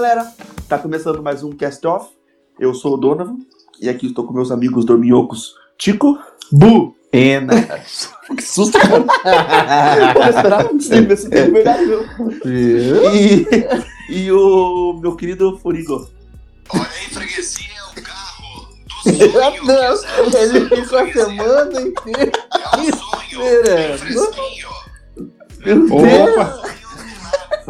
galera? Tá começando mais um Cast Off. Eu sou o Donovan e aqui estou com meus amigos dorminhocos Tico, Bu, Pena. que susto, cara. Eu não esperava que você tivesse de verdade, meu. E, e o meu querido Furigo. Olha aí, freguesia é o carro do sonho. Meu Deus, ele ficou a semana inteira É o sonho. esperando. Fresquinho. Meu Deus. Opa!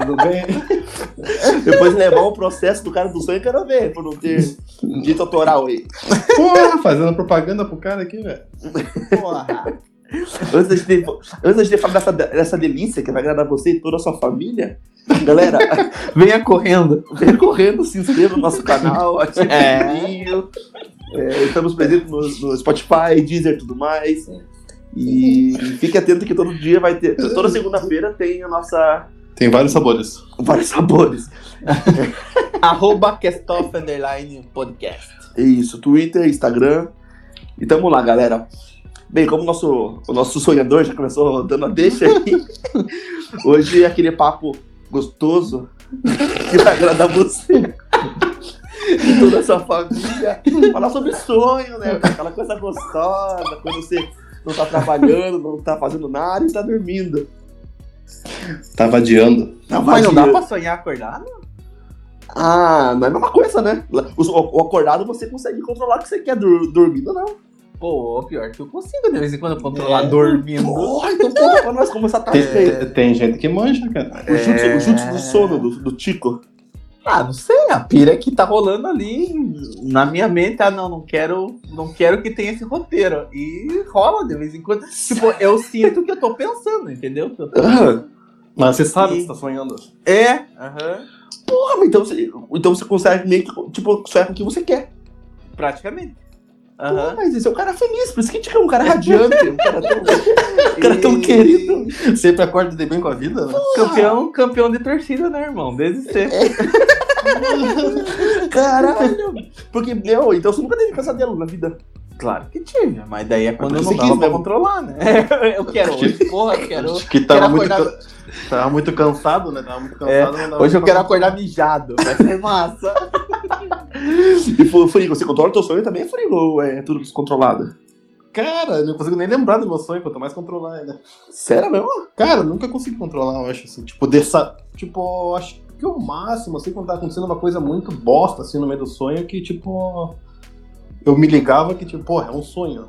Tudo bem? Depois de levar o processo do cara do sonho, eu quero ver, por não ter dito autoral aí. Porra, fazendo propaganda pro cara aqui, velho. Porra. Antes da gente, antes falar dessa, dessa delícia que vai agradar você e toda a sua família, galera, Venha correndo. vem correndo, se inscreva no nosso canal, ative É. o sininho. É, estamos presentes no, no Spotify, Deezer e tudo mais. E fique atento que todo dia vai ter. Toda segunda-feira tem a nossa. Tem vários sabores. vários sabores. Arroba Castoff Underline Podcast. É Isso, Twitter, Instagram. E tamo lá, galera. Bem, como o nosso, o nosso sonhador já começou dando a deixa aí, hoje é aquele papo gostoso que vai agradar você e toda a sua família. Falar sobre sonho, né? Aquela coisa gostosa, quando você não tá trabalhando, não tá fazendo nada e tá dormindo. Tava adiando. Tá Mas não dá pra sonhar acordado? Ah, não é a mesma coisa, né? O, o acordado você consegue controlar o que você quer, dur, dormindo não. Pô, pior que eu consigo de vez em quando controlar É. dormindo. Porra, então conta pra nós como essa Tem, tática aí. tem- tem gente que manja, cara. O jutsu, É. o jutsu do sono do, do Tico. Ah, não sei, a pira que tá rolando ali na minha mente, ah, não, não quero, não quero que tenha esse roteiro. E rola de vez em quando. Tipo, eu sinto que eu tô pensando, entendeu? Que eu tô- Mas você sabe que você tá sonhando. É, aham, porra, mas então você, então você consegue meio que, tipo, sonhar com o que você quer. praticamente. Pô, Aham. mas esse é um cara feliz, por isso que a gente quer um cara radiante, um cara tão, um cara tão E- querido. Sempre acorda de bem com a vida, né? Campeão, campeão de torcida, né, irmão? Desde sempre. Caralho. Porque, meu, então você nunca teve pesadelo na vida. Claro que tive, mas daí é quando eu não você dava quis pra controlar, né? Eu quero hoje, porra, eu quero. Acho que tava quero muito, acordar- tava muito cansado, né? Tava muito É, cansado. dava Hoje eu quero acordar mijado, vai ser massa. E, Fu- Furigo, você controla o teu sonho também, Furigo? Ou é tudo descontrolado? Cara, eu não consigo nem lembrar do meu sonho, quanto mais controlar ele. Sério mesmo? Cara, eu nunca consegui controlar, eu acho, assim. Tipo, dessa. Tipo, eu acho que o máximo, assim, quando tá acontecendo uma coisa muito bosta, assim, no meio do sonho, que, tipo. Eu me ligava que, tipo, porra, é um sonho.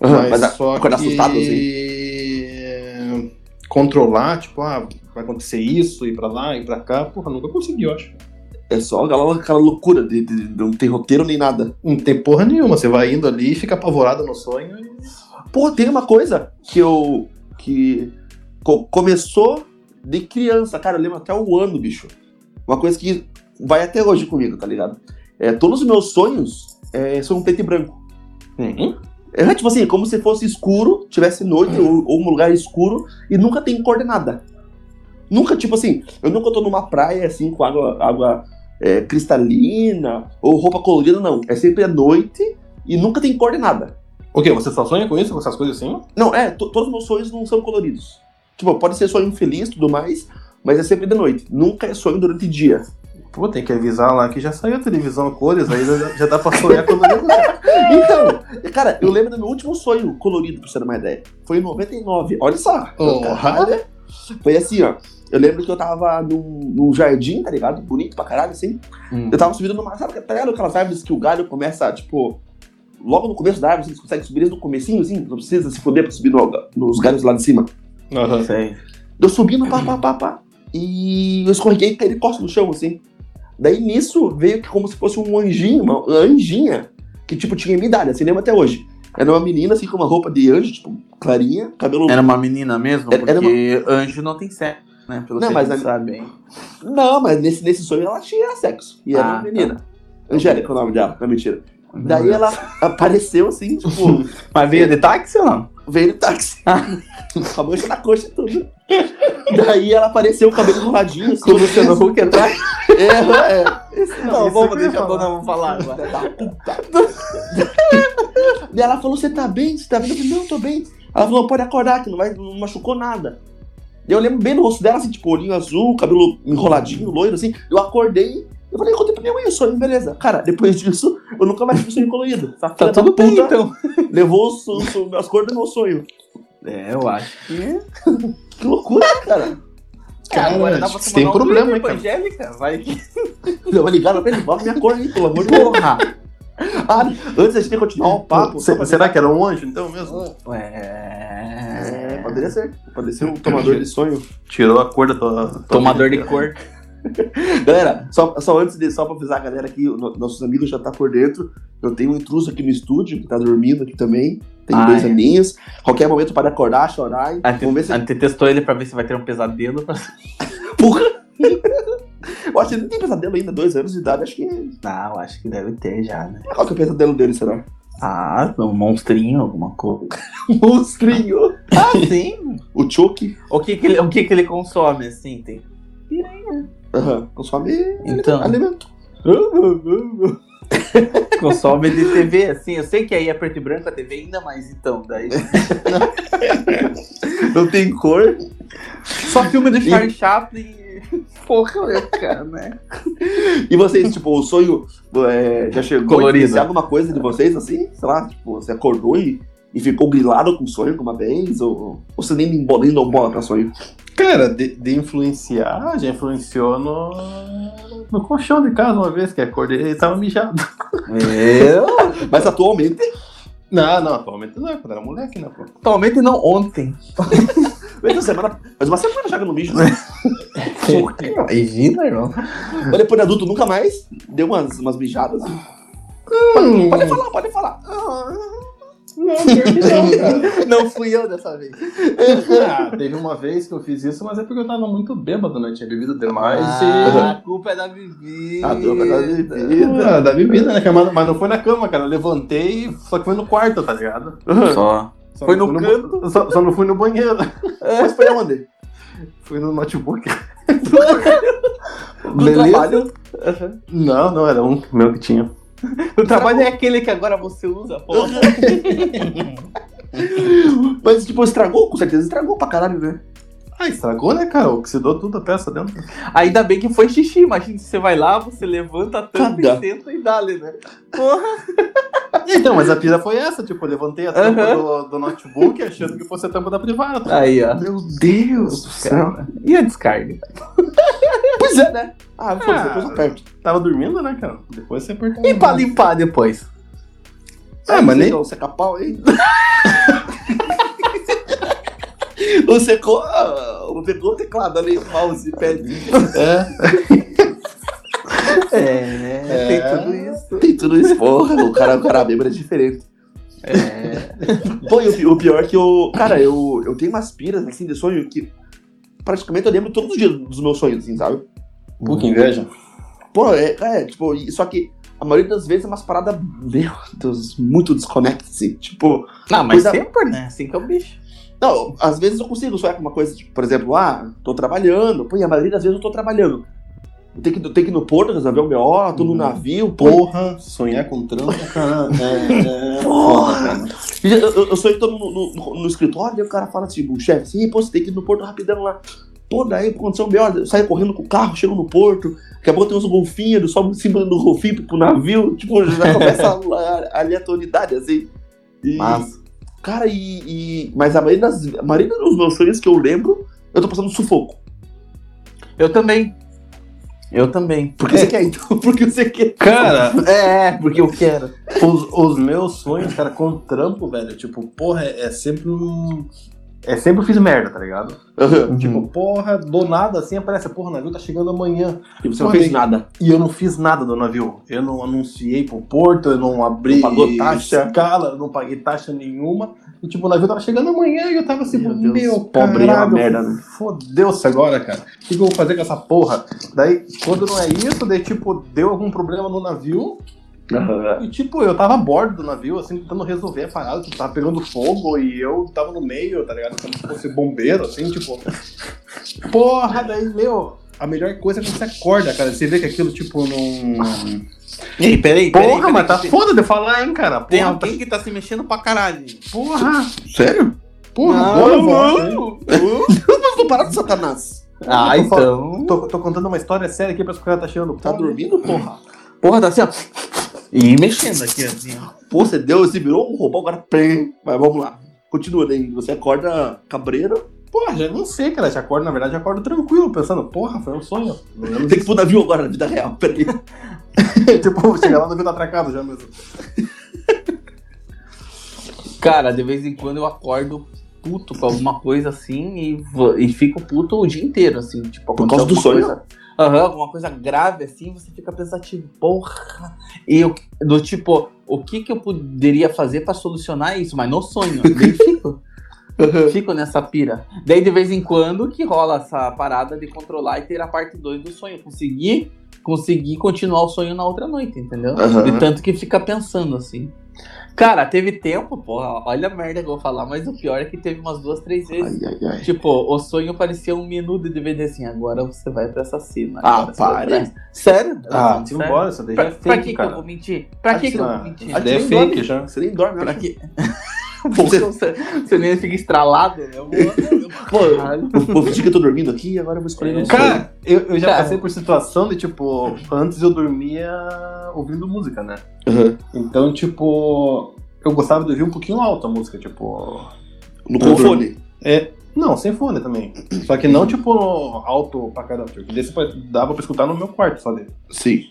Mas, mas só que... assustado, assim. Controlar, tipo, ah, vai acontecer isso, ir pra lá, ir pra cá, porra, nunca consegui, eu acho. É só aquela, aquela loucura de, de- de não ter roteiro nem nada. Não tem porra nenhuma, você vai indo ali, fica apavorado no sonho e. Pô, tem uma coisa que eu. que co- começou de criança, cara, eu lembro até o ano, bicho. Uma coisa que vai até hoje comigo, tá ligado? É, todos os meus sonhos é, são preto e branco. É tipo assim, como se fosse escuro, tivesse noite ou, ou um lugar escuro e nunca tem coordenada. Nunca, tipo assim, eu nunca tô numa praia assim com água, água é, cristalina ou roupa colorida, não. É sempre à noite e nunca tem coordenada. O quê? Você só sonha com isso, com essas coisas assim? Não, é, to- todos os meus sonhos não são coloridos. Tipo, pode ser sonho feliz e tudo mais, mas é sempre de noite. Nunca é sonho durante o dia. Pô, tem que avisar lá que já saiu a televisão a cores, aí já, já dá pra sonhar eu Então, cara, eu lembro do meu último sonho colorido, pra você ter uma ideia. Foi em 99. Olha só. Porra. Caralho. Foi assim, ó. Eu lembro que eu tava num, num jardim, tá ligado? Bonito pra caralho, assim. Eu tava subindo numa. Sabe, tá ligado aquelas árvores que o galho começa, tipo. Logo no começo da árvore, assim, você consegue subir desde o comecinho, assim? Não precisa se foder pra subir no- nos galhos lá de cima. Aham. Sei. Eu subindo, pá, pá, pá, pá. E eu escorreguei e caí de costas no chão, assim. Daí nisso veio que como se fosse um anjinho, uma anjinha, que tipo tinha minha idade, assim, lembro até hoje. Era uma menina, assim, com uma roupa de anjo, tipo, clarinha, cabelo. Era uma menina mesmo? Era- Porque era anjo não tem sexo, né? Pelo Não, que mas a gente sabe, hein? Não, mas nesse, nesse sonho ela tinha sexo. E era Ah, uma menina. Angélica é o nome dela, não é mentira. Daí ela apareceu assim, tipo, Mas veio de táxi ou não? veio no táxi. com a mancha na coxa e tudo. Daí ela apareceu, o cabelo enroladinho, assim. Com o Luciano Huck atrás? É, é. Esse Não, vamos ia deixar a falar. dona vamos falar agora. da puta. Daí ela falou, você tá bem? Você tá bem? Eu falei, não, tô bem. Ela falou, pode acordar, que não, vai, não machucou nada. Daí eu lembro bem do rosto dela, assim, tipo, olhinho azul, cabelo enroladinho, loiro, assim. Eu acordei Eu falei, eu contei pra minha mãe o sonho, beleza. Cara, depois disso, eu nunca mais tive sonho colorido. Essa filha Tá da tudo bem, então. Levou os, os- as cores do meu sonho. É, eu acho que. Que loucura, cara. Cara, agora dá pra tem um problema, hein, cara. evangélica? Vai que. Deu uma ligada pra ele, bota minha cor aí, pelo amor de Deus. Porra! Ah, antes a gente tem que continuar o papo. Pra- será que era um anjo então mesmo? É, Ué. Poderia ser. Poderia ser um tomador de sonho. Tirou a cor da tua. tua Tomador de cor. Galera, só, só antes de, só pra avisar a galera que no- nossos amigos já tá por dentro. Eu tenho um intruso aqui no estúdio, que tá dormindo aqui também. Tem Ah, dois é. aninhos. Qualquer momento pode acordar, chorar. A gente, Vamos ver se. a gente testou ele pra ver se vai ter um pesadelo. Pra... Porra! Eu acho que ele não tem pesadelo ainda, dois anos de idade. Acho que. Não, acho que deve ter já, né? Qual que é o pesadelo dele, será? Ah, um monstrinho, alguma coisa. Monstrinho! Ah, sim! O Chucky. O que que ele, o que que ele consome, assim? Tem... Aham. Consome Então, alimento. consome de TV, assim. Eu sei que aí é preto e branco a TV ainda, mas então, daí... Não tem cor. Só filme do Charlie Chaplin... Né? E vocês, tipo, o sonho é, já chegou Colorido. a influenciar alguma coisa de vocês, assim? Sei lá, tipo, você acordou e, e ficou grilado com o sonho alguma vez? Ou, ou você nem nem deu bola pra sonho? Cara, de, de influenciar, já influenciou no, no colchão de casa uma vez que acordei e tava mijado. Eu? Mas atualmente, Não, não, atualmente não, quando era moleque, né, pô? Atualmente não, ontem. Mesmo semana, mas uma semana já que eu não mijo, né? Imagina, irmão. Mas depois de adulto nunca mais deu umas, umas mijadas. Hum. Pode falar, pode falar. Não, não. Não fui eu dessa vez. Ah, teve uma vez que eu fiz isso, mas é porque eu tava muito bêbado, né? Tinha bebido demais Ah, a culpa é da bebida. A culpa é da bebida. Ah, da bebida, né? Mas, mas não foi na cama, cara. Eu levantei, só que foi no quarto, tá ligado? Só. Só Foi no fui canto? Só, só não fui no banheiro. Mas foi aonde? Fui no notebook. No trabalho. Não, não, era um meu que tinha. O trabalho é aquele que agora você usa, porra. Mas, tipo, estragou, com certeza estragou pra caralho, né? Ah, estragou, né, cara? Oxidou tudo a peça dentro. Ainda bem que foi xixi. Imagina se você vai lá, você levanta a tampa Caga. e senta e dá-lhe, né? Porra. Então, mas a pira foi essa, tipo, eu levantei a tampa do, do notebook achando que fosse a tampa da privada. Aí, ó. Meu Deus do céu. E a descarga? Pois é, né? Ah, foda-se, Ah. depois eu aperto. Tava dormindo, né, cara? Depois você apertou. E pra limpar depois? Ah, mas nem. Não seca pau aí. Secou, ah, pegou o teclado ali, o mouse, pad. É. É, É. tem tudo isso. Tem tudo isso, porra. O cara, o cara bêbado é diferente. É. Pô, e o, o pior é que eu. Cara, eu, eu tenho umas piras assim de sonho que praticamente eu lembro todos os dias dos meus sonhos, assim, sabe? Pô, que inveja. Pô, é, é tipo, só que a maioria das vezes é umas paradas, meu Deus, muito desconectadas, assim. Tipo, Não, mas Cuida- sempre, né? Assim que é o bicho. Não, às vezes eu consigo sonhar com uma coisa, tipo, por exemplo, ah, tô trabalhando, pô, e a maioria das vezes eu tô trabalhando. Eu tenho que, eu tenho que ir no porto resolver o BO, tô no Uhum. navio. Porra, sonhar com trampo, cara. É, é Porra. Eu, eu, que tô no, no, no- no escritório e o cara fala assim, o chefe, assim, pô, você tem que ir no porto rapidão lá. Pô, daí aconteceu um BO, eu saio correndo com o carro, chego no porto, daqui a pouco tem uns golfinhos, sobe em cima do golfinho pro, navio, tipo, já começa a, a, aleatoriedade, assim. E, Mas. Cara, e, e- Mas a maioria, das, a maioria dos meus sonhos que eu lembro, eu tô passando sufoco. Eu também. Eu também. Porque você quer, então. Porque você quer. Cara, É, porque eu quero. os, os meus sonhos, cara, com trampo, velho, tipo, porra, é, é sempre um. É sempre eu fiz merda, tá ligado? Aham. Tipo, porra, do nada assim aparece, porra, o navio tá chegando amanhã. E você não fez e- nada. E eu não fiz nada do navio. Eu não anunciei pro porto, eu não abri Não pagou taxa. escala, eu não paguei taxa nenhuma. E tipo, o navio tava chegando amanhã e eu tava assim, Meu Deus, meu pobre é uma caralho, merda, né? Fodeu-se agora, cara. O que, que eu vou fazer com essa porra? Daí, quando não é isso, daí tipo, deu algum problema no navio. Aham. E tipo, eu tava a bordo do navio, assim, tentando resolver a parada, tipo, tava pegando fogo e eu tava no meio, tá ligado? Como se fosse bombeiro, assim, tipo. Porra, daí, meu, a melhor coisa é quando você acorda, cara. Você vê que aquilo, tipo, não. Ei, peraí, Porra, mas tá foda de falar, hein, cara. Tem Porra, alguém que tá se mexendo pra caralho. porra, Sério? porra, Não, hein? Mas não parar de Satanás. Ah, tô então. Tô, tô contando uma história séria aqui pra os caras tá achando. Tá pô, dormindo, porra? Porra, tá assim, ó. E mexendo aqui, assim, ó. Pô, você deu, você virou um robô, agora pem. Mas vamos lá. Continua daí. Você acorda cabreiro. Porra, já não sei, cara. Já acordo, na verdade, já acordo tranquilo, pensando, porra, foi um sonho. Tem que pro navio agora na vida real. Peraí. tipo, chegar lá no vida atracado já mesmo. Cara, de vez em quando eu acordo puto com alguma coisa assim e, e fico puto o dia inteiro, assim. Tipo, Por causa do sonho? coisa- Aham, alguma coisa grave assim, você fica pensativo, porra. E eu, do tipo, o que que eu poderia fazer pra solucionar isso? Mas no sonho, daí fico. Fico nessa pira. Daí de vez em quando que rola essa parada de controlar e ter a parte 2 do sonho. Conseguir, conseguir continuar o sonho na outra noite, entendeu? Aham. De tanto que fica pensando assim. Cara, teve tempo, porra, olha a merda que eu vou falar, mas o pior é que teve umas duas, três vezes. Ai, ai, ai. Tipo, o sonho parecia um menu de DVD assim, agora você vai pra essa cena. Ah, você pra essa. Sério? Ah, Sério? tira embora, isso daí Pra, é pra fake, que, que cara. eu vou mentir? Pra que, que eu vou mentir? isso daí é fake dorme. já. Você nem dorme, Pra que? Você- Você, nem fica estralado? Vou, Pô, vou fingir que eu tô dormindo aqui e agora eu vou escolher um sonho. Cara, eu, eu já Cara. passei por situação de, tipo, antes eu dormia ouvindo música, né? Aham. Então, tipo, eu gostava de ouvir um pouquinho alto a música, tipo. No com fone. É. Não, sem fone também. Só que não, tipo, alto pra caramba. Tipo, desse dava pra escutar no meu quarto só dele. Sim.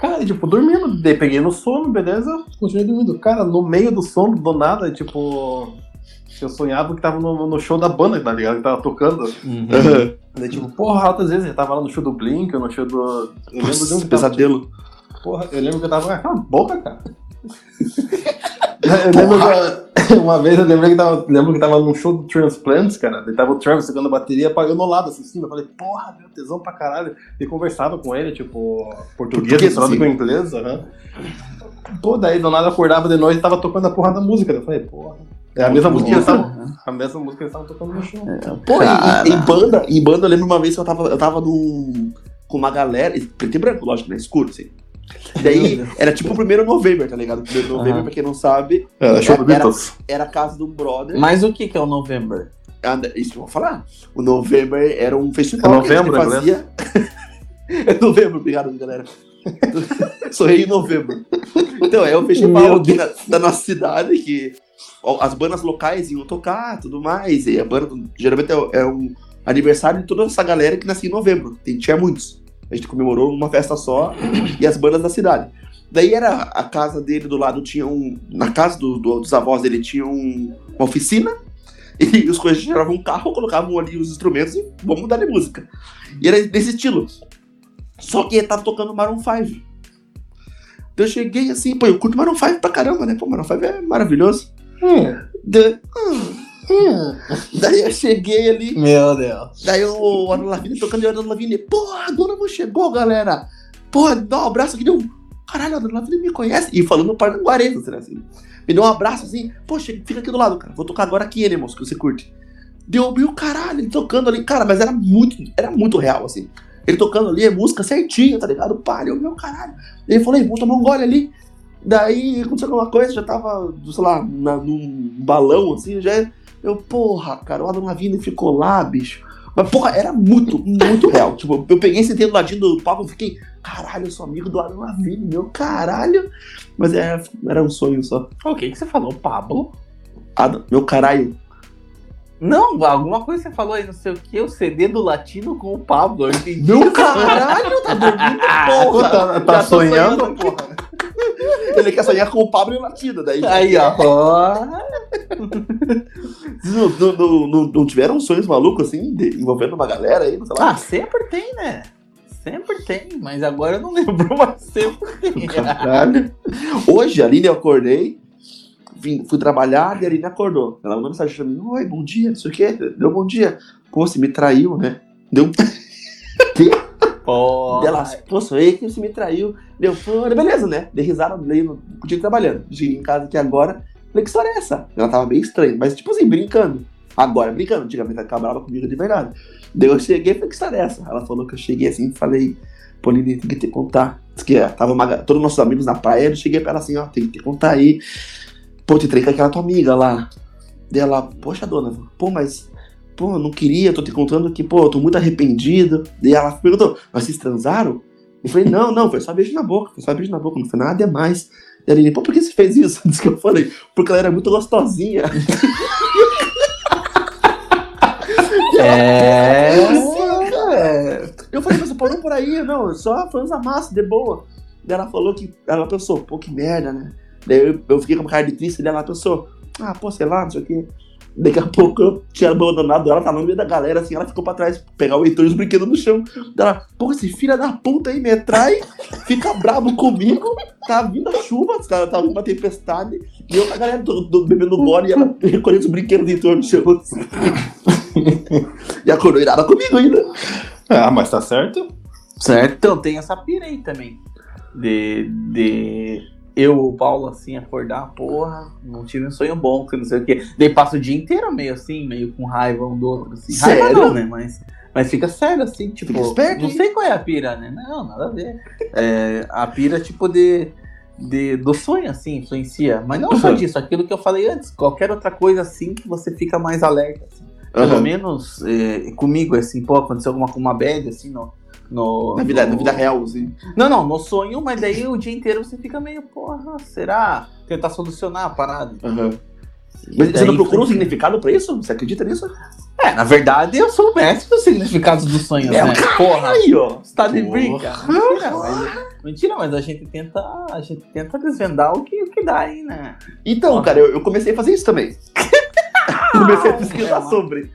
Cara, tipo, dormindo, peguei no sono, beleza, continuei dormindo. Cara, no meio do sono, do nada, tipo. Eu sonhava que tava no, no show da banda, tá ligado? Que tava tocando. Aham. Daí, tipo, porra, altas vezes eu tava lá no show do Blink, no show do. Eu lembro de um que tava, pesadelo. tipo, porra, eu lembro que eu tava. Cala a boca, cara. eu lembro que, uma vez eu lembrei que tava, lembro que tava num show do Transplants, cara. Daí tava o Travis tocando a bateria, eu no lado assistindo. Eu falei, porra, meu tesão pra caralho. E conversava com ele, tipo, português, misturado sim. com inglês, aham. Pô, daí do nada acordava de noite e tava tocando a porra da música. Eu falei, porra. É a mesma música que eles estavam. A mesma música que eles estavam tocando no show. Pô, Cara. em, em banda, em banda, eu lembro uma vez que eu tava, eu tava num, com uma galera, preto e branco, lógico, né? Escuro, assim. Daí, era tipo o primeiro novembro, tá ligado? O primeiro novembro, Aham. pra quem não sabe, Era do Era- Beatles. era a casa de um brother. Mas o que que é o November? Ah, Isso que eu vou falar. O November era um festival É que a gente novembro, fazia. é novembro, obrigado, galera. Sorri em novembro. Então, é um festival Meu aqui na, da nossa cidade que ó, as bandas locais iam tocar tudo mais. E a banda, geralmente, é, é um aniversário de toda essa galera que nascia em novembro. Tem, tinha muitos. A gente comemorou numa festa só e as bandas da cidade. Daí era a casa dele do lado, tinha um. Na casa do- do- dos avós dele tinha um- uma oficina. E os coisas tiravam um carro, colocavam ali os instrumentos e vamos mudar de música. E era desse estilo. Só que ele tava tocando Maroon 5. Então eu cheguei assim, pô, eu curto Maroon 5 pra caramba, né? Pô, Maroon 5 é maravilhoso. Hum. Da- hum. Daí eu cheguei ali, Meu Deus. daí o Ana Lavigne tocando e o Ana Lavigne, porra, a dona não chegou, galera. Porra, dá um abraço aqui, deu. Caralho, a Dona Lavigne me conhece. E falando paranaguarês, assim, assim. Me deu um abraço assim, poxa, fica aqui do lado, cara. Vou tocar agora aqui, Animals, que você curte. Deu meu caralho, ele tocando ali, cara, mas era muito, era muito real, assim. Ele tocando ali, a música certinha, tá ligado? Eu, meu caralho. Ele falou, "Ei, vamos tomar um gole ali. Daí aconteceu alguma coisa, já tava, sei lá, na, num balão, assim, já. Eu, porra, cara, o Adam Lavigne ficou lá, bicho. Mas, porra, era muito, muito real. Tipo, eu peguei, sentei do ladinho do palco e fiquei, caralho, eu sou amigo do Adam Lavigne, meu caralho. Mas era, era um sonho só. O que que você falou, Pablo? Adam, meu caralho. Não, alguma coisa você falou aí, não sei o que, o CD do Latino com o Pablo. Eu entendi. Meu caralho, tá dormindo, Pô, porra. tá, tá sonhando, aqui. porra. Ele quer sonhar com o Pablo e o Latino, daí. Aí, ó. não, não, não, não- tiveram sonhos malucos assim, envolvendo uma galera aí, sei lá? Ah, sempre tem, né? Sempre tem, mas agora eu não lembro, mas sempre tem. Caralho. Hoje, a Aline, eu acordei, vim, fui trabalhar e a Aline acordou. Ela mandou mensagem pra mim: Oi, bom dia, não sei o quê. Deu bom dia. Pô, você me traiu, né? Deu. Pô. Dela, pô, sou eu que você me traiu. Deu, pô, beleza, né? Dei risada, dei no continuei trabalhando. Cheguei em casa aqui agora. Falei, que história é essa? Ela tava meio estranha, mas tipo assim, brincando. Agora brincando, antigamente ela ficava brava comigo de verdade. Daí eu cheguei e falei, que história é essa? Ela falou que eu cheguei assim e falei, Lili, tem que te contar. Diz que é, tava uma, todos os nossos amigos na praia, eu cheguei pra ela assim, ó, tem que te contar aí. Pô, te treinei com aquela tua amiga lá. Daí ela, poxa, dona, pô, mas. pô, não queria, tô te contando que, pô, eu tô muito arrependido. E ela perguntou, mas vocês transaram? Eu falei, não, não, foi só beijo na boca, foi só beijo na boca, não foi nada demais. E a Aline, pô, por que você fez isso? Diz que eu falei, porque ela era muito gostosinha. É. É. Eu falei, mas parou por aí, não, só foi usar massa, de boa. Daí ela falou que. Ela pensou, pô, que merda, né? Daí eu, eu fiquei com uma cara de triste, daí ela pensou, ah, pô, sei lá, não sei o quê. Daqui a pouco eu tinha abandonado ela, tava no meio da galera, assim, ela ficou pra trás, pegar o Heitor e os brinquedos no chão. Daí ela, pô, esse filho da puta aí me trai, fica bravo comigo, tá vindo a chuva, os caras tá vindo uma tempestade, e eu com a galera do, do, bebendo gole e ela recolhendo os brinquedos do Heitor no chão. assim. e a coroa irada comigo ainda. Ah, mas tá certo. Certo, então tem essa pira aí também. De, de eu, o Paulo, assim, acordar, porra, não tive um sonho bom, que não sei o quê. Daí passa o dia inteiro meio assim, meio com raiva um do outro, assim. Raiva Sério? não, né? Mas, mas fica sério, assim, tipo, Fica esperto, não sei qual é a pira, né? Não, nada a ver. É, a pira, tipo, de, de, do sonho, assim, influencia. Mas não só Uhum. disso, aquilo que eu falei antes, qualquer outra coisa, assim, que você fica mais alerta, assim. Pelo Aham. menos é, comigo, assim, pô, aconteceu alguma com uma bad, assim, no. No Na vida, no- na vida real, assim. Não, não, no sonho, mas daí o dia inteiro você fica meio, porra, será? Tentar solucionar a parada. Aham. Mas você não procurou um significado pra isso? Você acredita nisso? É, na verdade eu sou o mestre dos significados dos sonhos, É, né? Porra, Aí, ó. você tá de brinca? Mentira, mas, mentira, mas a gente tenta, a gente tenta desvendar o que, o que dá aí, né? Então, Porra. cara, eu, eu comecei a fazer isso também. comecei a pesquisar É, sobre.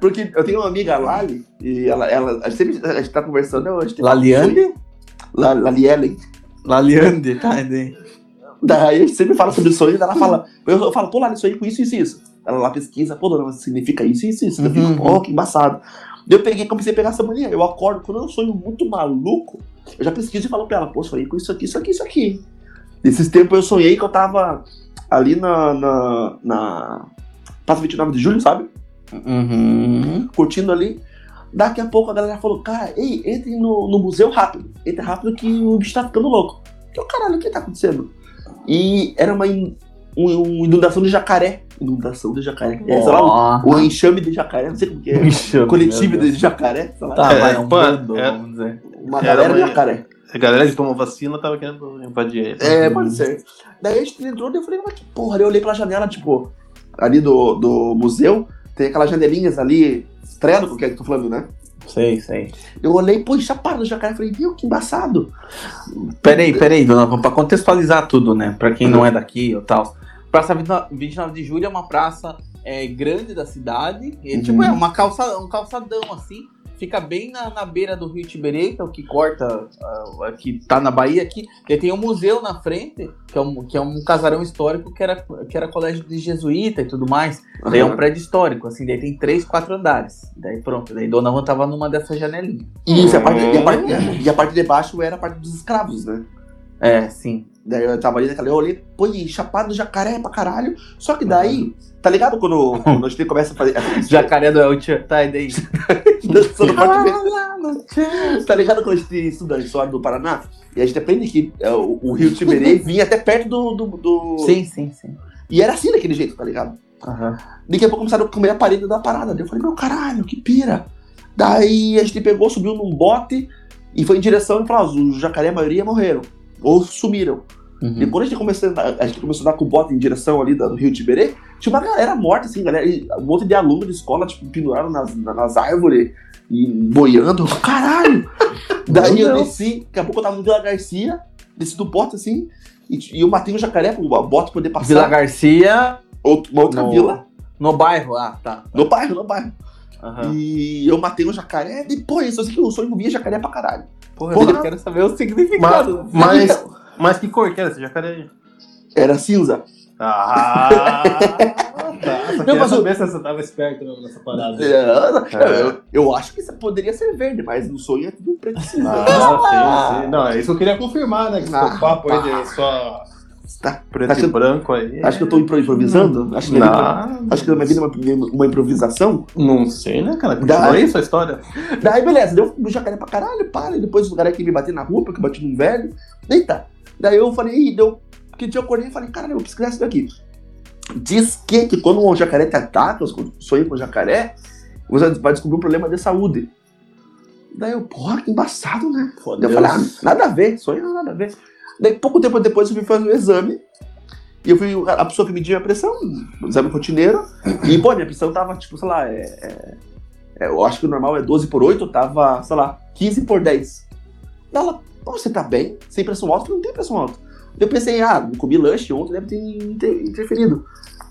Porque eu tenho uma amiga, Lali, e ela, ela a gente sempre a gente tá conversando hoje. Laliande? La, Lali Ellen. Laliande, tá? daí. Daí a gente sempre fala sobre sonho, daí ela fala, eu, eu falo, pô, Lali, sonhei com isso, isso e isso. Ela lá pesquisa, pô, dona, mas significa isso, isso, isso. Eu fico, Uhum. pô, que embaçado. Eu peguei, comecei a pegar essa mania. Eu acordo, quando eu sonho muito maluco, eu já pesquiso e falo pra ela, pô, sonhei com isso aqui, isso aqui, isso aqui. Nesses tempos eu sonhei que eu tava ali na. na, na Praça 29 de Julho, sabe? Uhum. Curtindo ali. Daqui a pouco a galera falou, cara, ei, entre no, no museu rápido. Entra rápido que o bicho tá ficando louco. Eu, caralho, o que tá acontecendo? E era uma, in- um- uma inundação de jacaré. Inundação de jacaré. É, sei lá, o, o enxame de jacaré, não sei como que é. Enxame, Coletivo de jacaré, sei lá. Tá, É, vai, um pô, bando, é- vamos dizer. Uma Era galera de uma- jacaré. A galera que tomou vacina tava querendo invadir ele. É, pode ser. Daí a gente entrou e eu falei, mas que porra, Daí eu olhei pela janela, tipo, ali do, do museu, tem aquelas janelinhas ali, estrela, que é que tô falando, né? Sei, sei. Eu olhei, pô, chapado do jacaré, falei, viu, que embaçado. Peraí, peraí, dona, Van, pra contextualizar tudo, né? Pra quem não é daqui ou tal. Praça 29 29 de Julho é uma praça é, grande da cidade. E, Uhum. Tipo, é uma calça, um calçadão assim. Fica bem na, na beira do Rio Tiberê, que é o que corta, ah, que tá na Bahia aqui. E tem um museu na frente, que é um, que é um casarão histórico que era, que era colégio de jesuíta e tudo mais. Daí é um prédio histórico, assim, daí tem três, quatro andares. Daí pronto, daí Dona Van tava numa dessas janelinhas. E, isso, a parte, e, a parte, e a parte de baixo era a parte dos escravos, né? É, sim. Daí eu tava ali naquela, eu olhei, pô, chapado do jacaré pra caralho. Só que daí, tá ligado quando, quando a gente começa a fazer. Jacaré do El Chan, tá, e daí? dançando. Tá ligado quando a gente estuda a história do Paraná? E a gente aprende que é, o, rio Tiberê vinha até perto do, do, do- Sim, sim, sim. E era assim daquele jeito, tá ligado? Aham. Daqui a pouco começaram a comer a parede da parada. Daí eu falei, meu caralho, que pira. Daí a gente pegou, subiu num bote e foi em direção e falou: ah, os jacaré, a maioria morreram. Ou sumiram. E Uhum. quando a gente, começou, a a gente começou a dar com o bote em direção ali do Rio Tiberê, tinha uma galera morta, assim, galera, e um monte de aluno de escola, tipo, penduraram nas, na- nas árvores e boiando. Caralho! Daí eu desci, daqui a pouco eu tava no Vila Garcia, desci do bote assim, e, e eu matei um jacaré pro bote poder passar. Vila Garcia, Outro- uma outra no, vila, no bairro, ah, tá. no bairro, no bairro. Aham. E eu matei um jacaré, depois, eu sei que o sonho via jacaré pra caralho. Porra, Porra. eu quero saber o significado. Mas, mas que cor que era esse jacaré aí? Era cinza. Ah, tá. Não, queria mas o- saber se você tava esperto mesmo nessa parada. É, eu, eu acho que isso poderia ser verde, mas no sonho é tudo preto e cinza. Ah, sim, sim. Não, é isso que eu queria confirmar, né? Que Ah, esse papo aí de só Tá. preto Acho- e branco aí. Acho que eu tô impro- improvisando? Acho que, minha vida- Não, acho que minha vida é uma, uma improvisação. não sei, né, cara? Continua aí sua história. Daí, beleza, deu um jacaré pra caralho, para. E depois o cara que me bater na rua, porque eu bati num velho. Eita. Daí eu falei, ih, deu. Que dia eu acordei e falei, caralho, eu preciso criar isso daqui. Diz que, que quando um jacaré te ataca, eu sonhei com o jacaré, Você vai descobrir um problema de saúde. Daí eu, porra, que embaçado, né? Eu falei, ah, nada a ver, sonho nada a ver. Daí pouco tempo depois eu fui fazer um exame. E eu fui a pessoa que media a pressão, um exame rotineiro. E, pô, minha pressão tava, tipo, sei lá, é, é- é, eu acho que o normal é 12 por 8, tava, sei lá, 15 por 10. Daí ela, você tá bem? Sem pressão alta? Não tem pressão alta. Eu pensei, ah, comi lanche ontem, deve ter inter- interferido.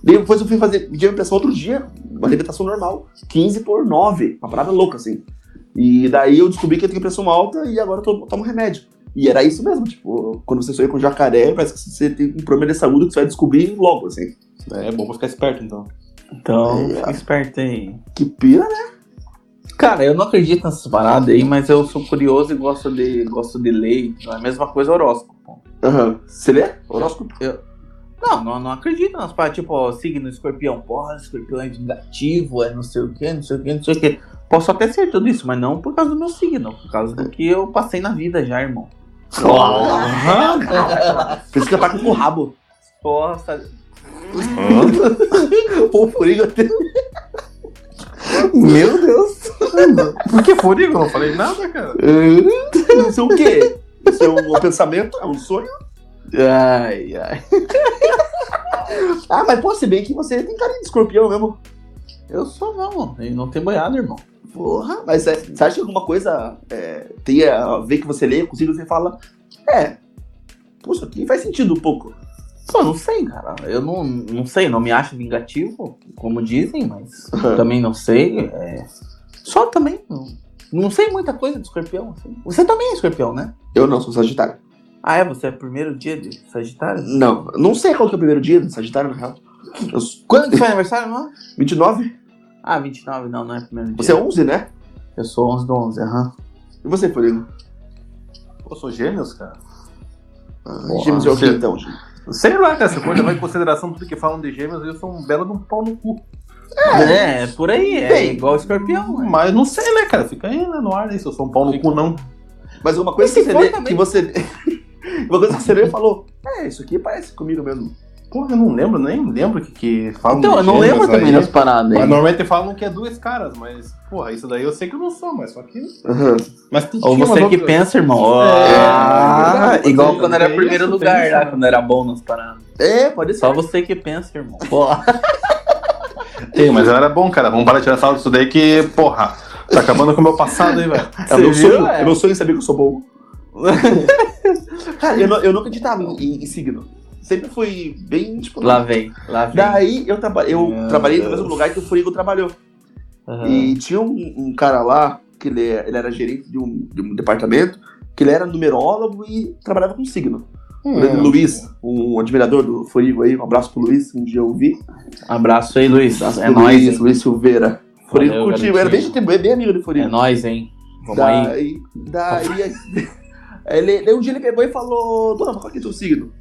Daí depois eu fui fazer, medir a pressão outro dia, uma alimentação normal, 15 por 9, uma parada louca, assim. E daí eu descobri que eu tenho pressão alta e agora eu tô- tomo remédio. E era isso mesmo, tipo, quando você sonha com jacaré, parece que você tem um problema de saúde que você vai descobrir logo, assim. É bom pra ficar esperto, então. Então, É. fica esperto aí. Que pira, né? Cara, eu não acredito nessas paradas aí, mas eu sou curioso e gosto de, gosto de ler. É a mesma coisa horóscopo. Aham. Você lê? Horóscopo? Não, não, não acredito nas paradas. Tipo, ó, signo escorpião. Porra, escorpião é vingativo, é não sei o que, não sei o que, não sei o que. Posso até ser tudo isso, mas não por causa do meu signo. Por causa do que eu passei na vida já, irmão. Precisa parar com o rabo. Porra, sabe? O Furigo até. Meu Deus. Por que furigo? Eu não falei nada, cara. Não sei o quê. Isso é um pensamento? É um sonho? Ai, ai. Ah, mas pô, se bem que você tem carinha de escorpião mesmo. Eu sou não, e não tem boiado, irmão. Porra, mas é, você acha que alguma coisa é, tem a ver que você lê consigo você fala, é, pô, isso aqui faz sentido um pouco. Pô, não sei, cara. Eu não, não sei, não me acho vingativo, como dizem, mas também não sei. é, Só também. Não, não sei muita coisa de escorpião. assim. Você também é escorpião, né? Eu não, sou Sagitário. Ah, é? Você é primeiro dia de Sagitário? Não, não sei qual que é o primeiro dia do Sagitário, na real. Eu Quando que foi aniversário, não? 29? Ah, 29, não, não é primeiro dia. Você é 11, né? Eu sou 11 do 11, aham. E você, Furigo? Pô, eu sou gêmeos, cara. Ah, Porra, Gêmeos é o que então, gente? Sei lá, cara. Se for levar em consideração tudo que falam de gêmeos, eu sou um belo de um pau no cu. É, é por aí, é Bem, igual escorpião. né? Mas não sei, né, cara? Fica aí né, no ar aí. Se eu sou um pau no cu, não. Mas uma coisa que você também? que você... uma coisa que você e falou, é, isso aqui parece comigo mesmo. Porra, eu não lembro, nem lembro o que, que falam Então, eu não gêmeos lembro também das paradas Mas normalmente falam que é dois caras, mas, porra, isso daí eu sei que eu não sou, mas só que. Aham. Mas tem Ou você que pensa, irmão. É, Ah, verdade, igual tem- quando era tem primeiro isso, lugar lá, quando era bom nas paradas. É, pode ser. Só você que pensa, irmão. Porra. Tem, mas era bom, cara. Vamos parar de tirar sarro disso daí que, porra, tá acabando com o meu passado aí, velho. É meu sonho, é? é meu sonho saber que eu sou bom. Cara, eu, não, eu nunca acreditava em, em- em signo. Sempre fui bem, tipo... Lá vem, lá vem. Daí eu, traba eu Meu trabalhei no Deus. mesmo lugar que o Furigo trabalhou. Aham. E tinha um, um cara lá, que ele, ele era gerente de um, de um departamento, que ele era numerólogo e trabalhava com signo. O Luiz, um admirador do Furigo aí, um abraço pro Luiz, um dia eu vi. Abraço aí, Luiz. Abraço É nóis, Luiz? Luiz Silveira. Furigo Valeu, curtiu, era bem, bem amigo do É Furigo. nóis, hein? Vamos aí. Daí, daí, ele, daí um dia ele pegou e falou, Dona, qual que é o teu signo?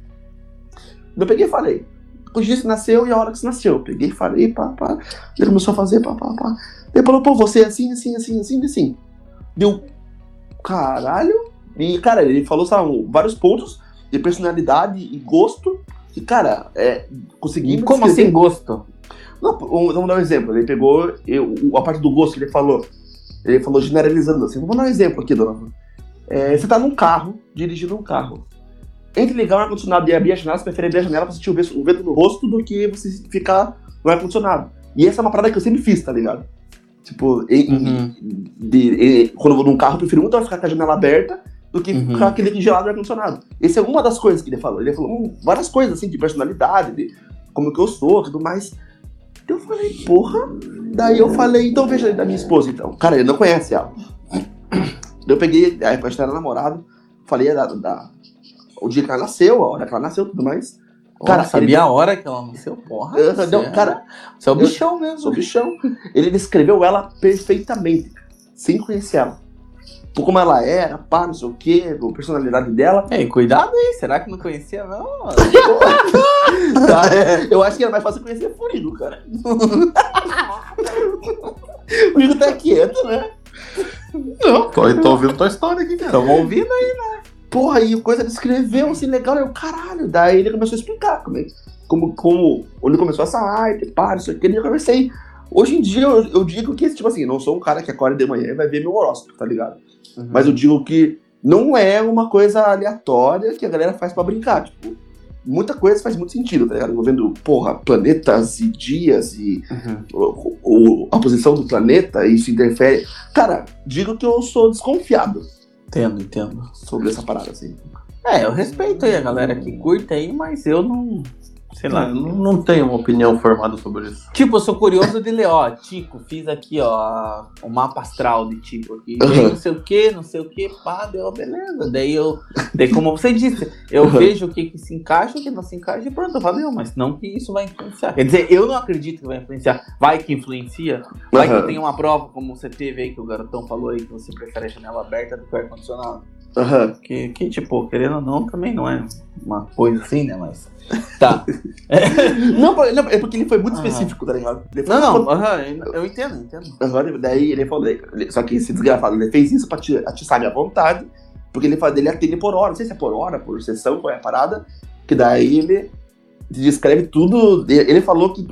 Eu peguei e falei, o dia que nasceu e a hora que você nasceu. Eu peguei e falei, pá, pá. Ele começou a fazer, pá, pá, pá. Ele falou, pô, você é assim, assim, assim, assim, assim. Deu, caralho. E, cara, ele falou, sabe, vários pontos de personalidade e gosto. E, cara, é, consegui... Como assim gosto? não, vamos dar um exemplo. Ele pegou eu, a parte do gosto que ele falou. Ele falou generalizando assim. Vamos dar um exemplo aqui, dona. É, você tá num carro, dirigindo um carro. Entre ligar o ar-condicionado e abrir a janela, você prefere abrir a janela pra sentir o vento, no rosto do que você ficar no ar-condicionado. E essa é uma parada que eu sempre fiz, tá ligado? Tipo, em- Uhum. de- quando eu vou num carro, eu prefiro muito ficar com a janela aberta do que Uhum. ficar aquele gelado no ar-condicionado. Essa é uma das coisas que ele falou. Ele falou várias coisas, assim, de personalidade, de como que eu sou, tudo mais. Eu falei, porra. Daí eu falei, então veja da minha esposa, então. Cara, ele não conhece ela. Eu peguei, aí a gente era namorado, falei da, da- o dia que ela nasceu, a hora que ela nasceu, tudo mais. Cara, Cara, sabia ele- a hora que ela nasceu? Porra. Eu- você é- cara, Você é o eu- bichão mesmo. sou bichão. Ele descreveu ela perfeitamente, sem conhecer ela. Por como ela era, pá, não sei o quê, a personalidade dela. Ei, cuidado aí, será que não conhecia, não? Tá, é, eu acho que era mais fácil conhecer Furigo, cara. o Furigo tá quieto, né? Não, tô, tô ouvindo tua história aqui, cara. Estamos ouvindo Porra, e o coisa descreveu assim legal, eu, caralho. Daí ele começou a explicar como, é- como, como ele começou essa arte, pá, não sei o que. Ele eu comecei Hoje em dia eu, eu digo que, tipo assim, não sou um cara que acorda de manhã e vai ver meu horóscopo, tá ligado? Uhum. Mas eu digo que não é uma coisa aleatória que a galera faz pra brincar. Tipo, muita coisa faz muito sentido, tá ligado? Envolvendo, porra, planetas e dias e Uhum. o- o- a posição do planeta, isso interfere. Cara, digo que eu sou desconfiado Entendo, entendo. sobre essa parada, assim. É, eu respeito aí a galera que curte aí, mas eu não. Sei lá. Não, não tenho uma opinião formada sobre isso. Tipo, eu sou curioso de ler, ó, Tico, fiz aqui, ó, o mapa astral de Tico aqui. Uhum. Não sei o que, não sei o que, pá, deu, beleza. Daí eu. Daí, como você disse, eu Uhum. vejo o que, que se encaixa, o que não se encaixa e pronto, valeu. Mas não que isso vai influenciar. Quer dizer, eu não acredito que vai influenciar. Vai que influencia. Vai Uhum. que tem uma prova, como você teve aí, que o garotão falou aí, que você prefere a janela aberta do que o ar-condicionado. Aham. Que, que, tipo, querendo ou não, também não é uma coisa assim, né? Mas. Tá. Não, por- não, é porque ele foi muito Aham. específico, tá ligado? Não, não, aham, eu entendo, eu entendo. Aham, daí ele falou, só que esse desgraçado, ele fez isso pra ti- atiçar minha vontade, porque ele, fala- ele atende por hora, não sei se é por hora, por sessão, qual é a parada, que daí ele descreve tudo, ele falou que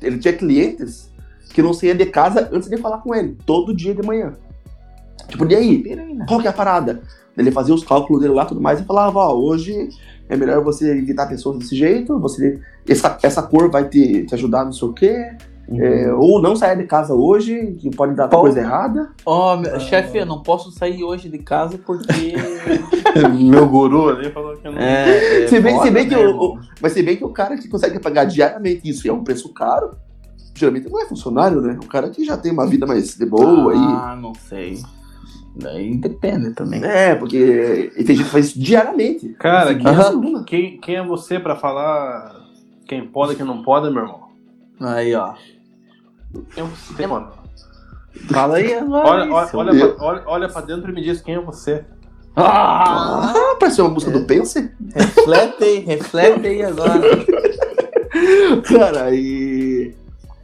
ele tinha clientes que não saía de casa antes de falar com ele, todo dia de manhã. Tipo, e aí, qual que é a parada? Ele fazia os cálculos dele lá e tudo mais e falava, ó, hoje é melhor você evitar pessoas desse jeito, você essa, essa cor vai te, te ajudar não sei o quê, é, ou não sair de casa hoje, que pode dar Pô. coisa errada. Ó, meu- chefe, eu não posso sair hoje de casa porque. Meu guru ali falou que não. é, é Se bem- se bem que o-? Mas se bem que o cara que consegue pagar diariamente isso e é um preço caro, geralmente não é funcionário, né? O cara que já tem uma vida mais de boa aí. Ah, não sei. Daí depende também. É, porque e tem gente que faz isso diariamente. Cara, Assim, quem, é, quem, quem é você pra falar quem pode e quem não pode, meu irmão? Aí, ó. Quem é você, mano? Fala aí agora. Olha, olha, olha, pra, olha, olha pra dentro e me diz quem é você. Ah, Ah, parece uma música do Pense. reflete aí, reflete aí agora. Cara, e.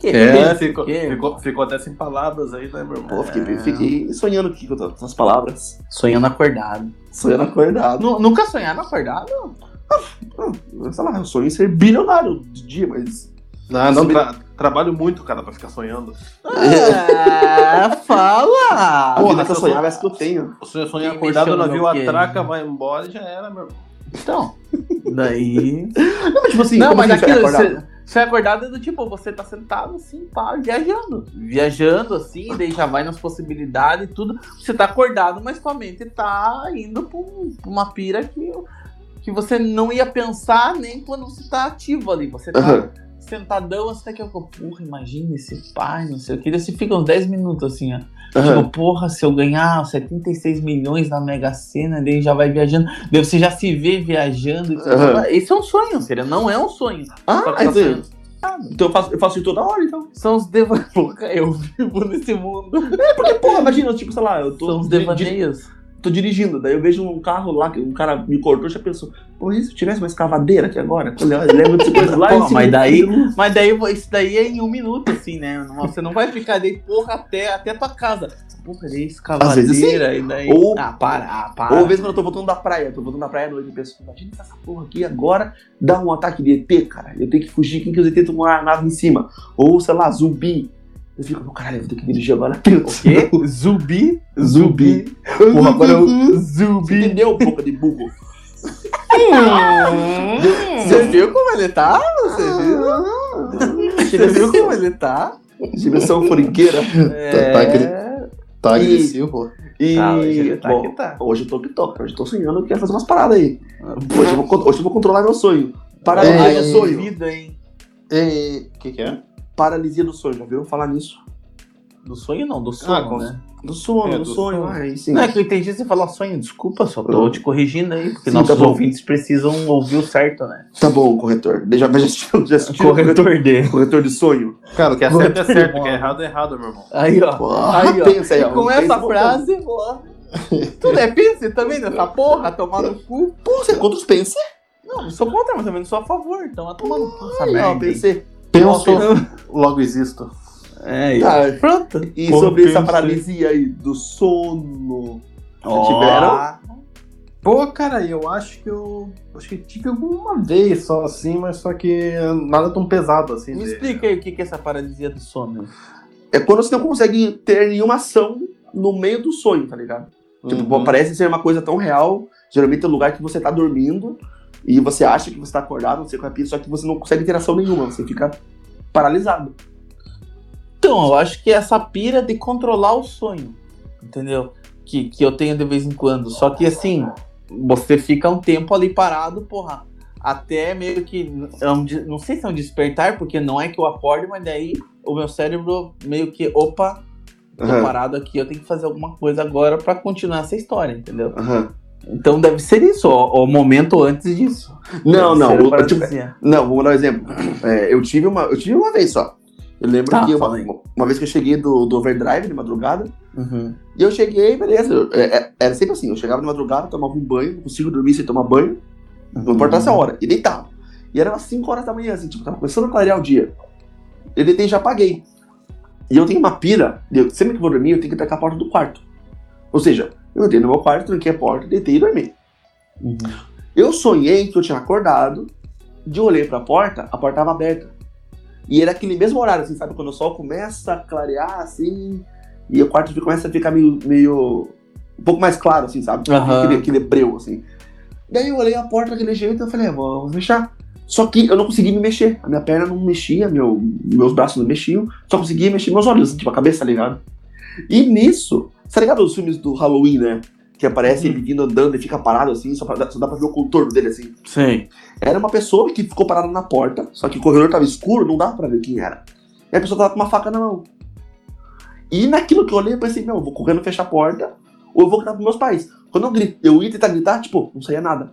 Que É, ficou, Que? ficou, ficou até sem palavras aí, né, meu irmão? Pô, fiquei, É. fiquei sonhando aqui com as as palavras. Sonhando acordado. Sonhando acordado. Nu- Nunca sonharam acordado? Ah, Sei lá, eu sonho em ser bilionário de dia, mas. Não, não, tra- trabalho muito, cara, pra ficar sonhando. Ah, fala! Porra, vida que eu sonhava é essa que eu tenho. Se eu Quem acordado, o navio atraca, vai embora e já era, meu irmão. Então, daí. Não, mas tipo assim, não, como mas assim, aquilo, você, você é acordado é do tipo, você tá sentado assim, pá, viajando. Viajando assim, daí já vai nas possibilidades e tudo. Você tá acordado, mas tua mente tá indo pra, um- uma pira que, que você não ia pensar nem quando você tá ativo ali. Você tá Aham. sentadão, você tá aqui, porra, imagina esse pai, não sei o que. Daí você fica uns 10 minutos assim, ó. Aham. Tipo, porra, se eu ganhar 76 milhões na Mega Sena, daí já vai viajando. Daí você já se vê viajando. Aham. Esse é um sonho, seria? Não é um sonho. Ah, tá então, sonhando. então eu faço, eu faço isso toda hora, então. São os devaneios. Eu vivo nesse mundo. É porque, porra, imagina, tipo, sei lá, eu tô. São os devaneios. Tô dirigindo, daí eu vejo um carro lá, que um cara me cortou, já pensou, pô, e se eu tivesse uma escavadeira aqui agora? Leva essa coisa lá Pô, mas daí- Mas daí isso daí é em um minuto, assim, né? Você não vai ficar daí, porra, até, até tua casa. Porra, daí escavadeira, e daí. Ou- Ah, para, ah, para. Ou vezes quando eu tô voltando da praia, tô voltando da praia à noite e penso, imagina essa porra aqui agora dá um ataque de ET, cara. Eu tenho que fugir, quem que os ET com uma nave em cima? Ou, sei lá, zumbi. Eu fico, meu caralho, eu vou ter que dirigir agora. O quê? Zubi? Zumbi. Porra, agora eu. Você Zubi. entendeu um pouco de Google? Você viu como ele tá? Você viu? Você viu como ele tá? Dimensão forinqueira. É... tá Tá E- agressivo. E. Tá, hoje tá bom, que tá. Hoje eu tô cara. Hoje eu tô sonhando que eu quero fazer umas paradas aí. Hoje eu vou, hoje eu vou controlar meu sonho. Paralisia É, do sonho. Vida, hein? O que, que é? Paralisia do sonho, já viram falar nisso? Do sonho não, do sono, Ah, com- né? Do sono, É, do, do sonho. Ai, sim. Não é que eu entendi você falar sonho, desculpa, só tô te corrigindo aí, porque Sim, nossos tá ouvintes precisam ouvir o certo, né? Tá bom, corretor. Já, já assistiu, já assistiu Corretor D. corretor de sonho? Cara, o que é certo é certo, o que é errado é errado, meu irmão. Aí, ó. Porra, Aí, ó. pensa aí, E ó. com Pensa essa frase, ó. Tu não é pense também nessa porra, tomar no cu? Pô, você é contra os pense? Não, não sou contra, mas também não sou a favor, então vai tomar no cu essa ó, merda. Penso, logo existo. É, e- Tá, pronto. e sobre essa paralisia aí do sono? Ó. tiveram? Pô, cara, eu acho que eu. Acho que tive alguma vez só assim, mas só que nada tão pesado assim. Me de- explica aí o que que é essa paralisia do sono. é quando você não consegue ter nenhuma ação no meio do sonho, tá ligado? Tipo, Uhum. parece ser uma coisa tão real. Geralmente é um lugar que você tá dormindo e você acha que você tá acordado, não sei qual é a só que você não consegue ter ação nenhuma, você fica paralisado. Então, eu acho que é essa pira de controlar o sonho, entendeu? Que, que eu tenho de vez em quando. Só que assim, você fica um tempo ali parado, porra. Até meio que. é não sei se é um despertar, porque não é que eu acorde, mas daí o meu cérebro meio que. Opa, tô Aham. parado aqui, eu tenho que fazer alguma coisa agora pra continuar essa história, entendeu? Aham. Então deve ser isso, o, momento antes disso. Não, Deve não. tipo, não, vamos dar um exemplo. É, eu, tive uma, eu tive uma vez só. Eu lembro Tá, que uma, uma vez que eu cheguei do, do overdrive de madrugada, Uhum. e eu cheguei, beleza. eu- é- é- era sempre assim, eu chegava de madrugada, tomava um banho, não consigo dormir sem tomar banho, não importasse a hora, e deitava. E era umas 5 horas da manhã, assim, tipo, tava começando a clarear o dia. Eu deitei e já apaguei. E eu tenho uma pira, eu- sempre que vou dormir, eu tenho que trancar a porta do quarto. Ou seja, eu entrei no meu quarto, tranquei a porta, deitei e dormi. Uhum. Eu sonhei que eu tinha acordado, de olhei pra porta, a porta tava aberta. E era aquele mesmo horário, assim, sabe? Quando o sol começa a clarear, assim, e o quarto começa a ficar meio, meio um pouco mais claro, assim, sabe? Aham. Aquele, aquele breu, assim. Daí eu olhei a porta daquele jeito e eu falei, vou, vou fechar. Só que eu não consegui me mexer. A minha perna não mexia, meu, meus braços não mexiam. Só conseguia mexer meus olhos, tipo, a cabeça, tá ligado? E nisso, tá ligado os filmes do Halloween, né? Que aparece ele vindo andando e fica parado assim, só, pra- só dá pra ver o contorno dele assim. Sim. Era uma pessoa que ficou parada na porta, só que o corredor tava escuro, não dava pra ver quem era. E a pessoa tava com uma faca na mão. E naquilo que eu olhei, eu pensei, meu, eu vou correndo fechar a porta, ou eu vou gritar pros meus pais. Quando eu, grito, eu ia tentar gritar, tipo, não saía nada.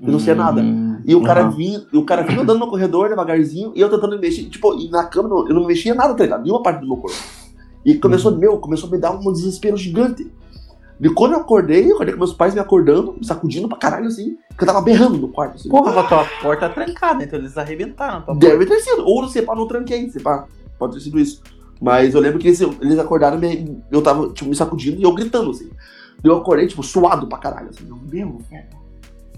Eu não saía nada. Hum, E o cara aham. vinha, e o cara vinha andando no corredor devagarzinho, e eu tentando me mexer, tipo, e na cama eu não mexia nada, tá ligado? Nenhuma parte do meu corpo. E começou, meu, começou a me dar um desespero gigante. E quando eu acordei, eu acordei com meus pais me acordando, me sacudindo pra caralho, assim, que eu tava berrando no quarto, assim. Porra, a tua porta trancada, então eles arrebentaram tua Deve ter sido. Ou se pá, não tranquei, se pá. Pode ter sido isso. Mas eu lembro que eles, eles acordaram e eu tava, tipo, me sacudindo e eu gritando, assim. Eu acordei, tipo, suado pra caralho, assim. Eu, Meu, velho.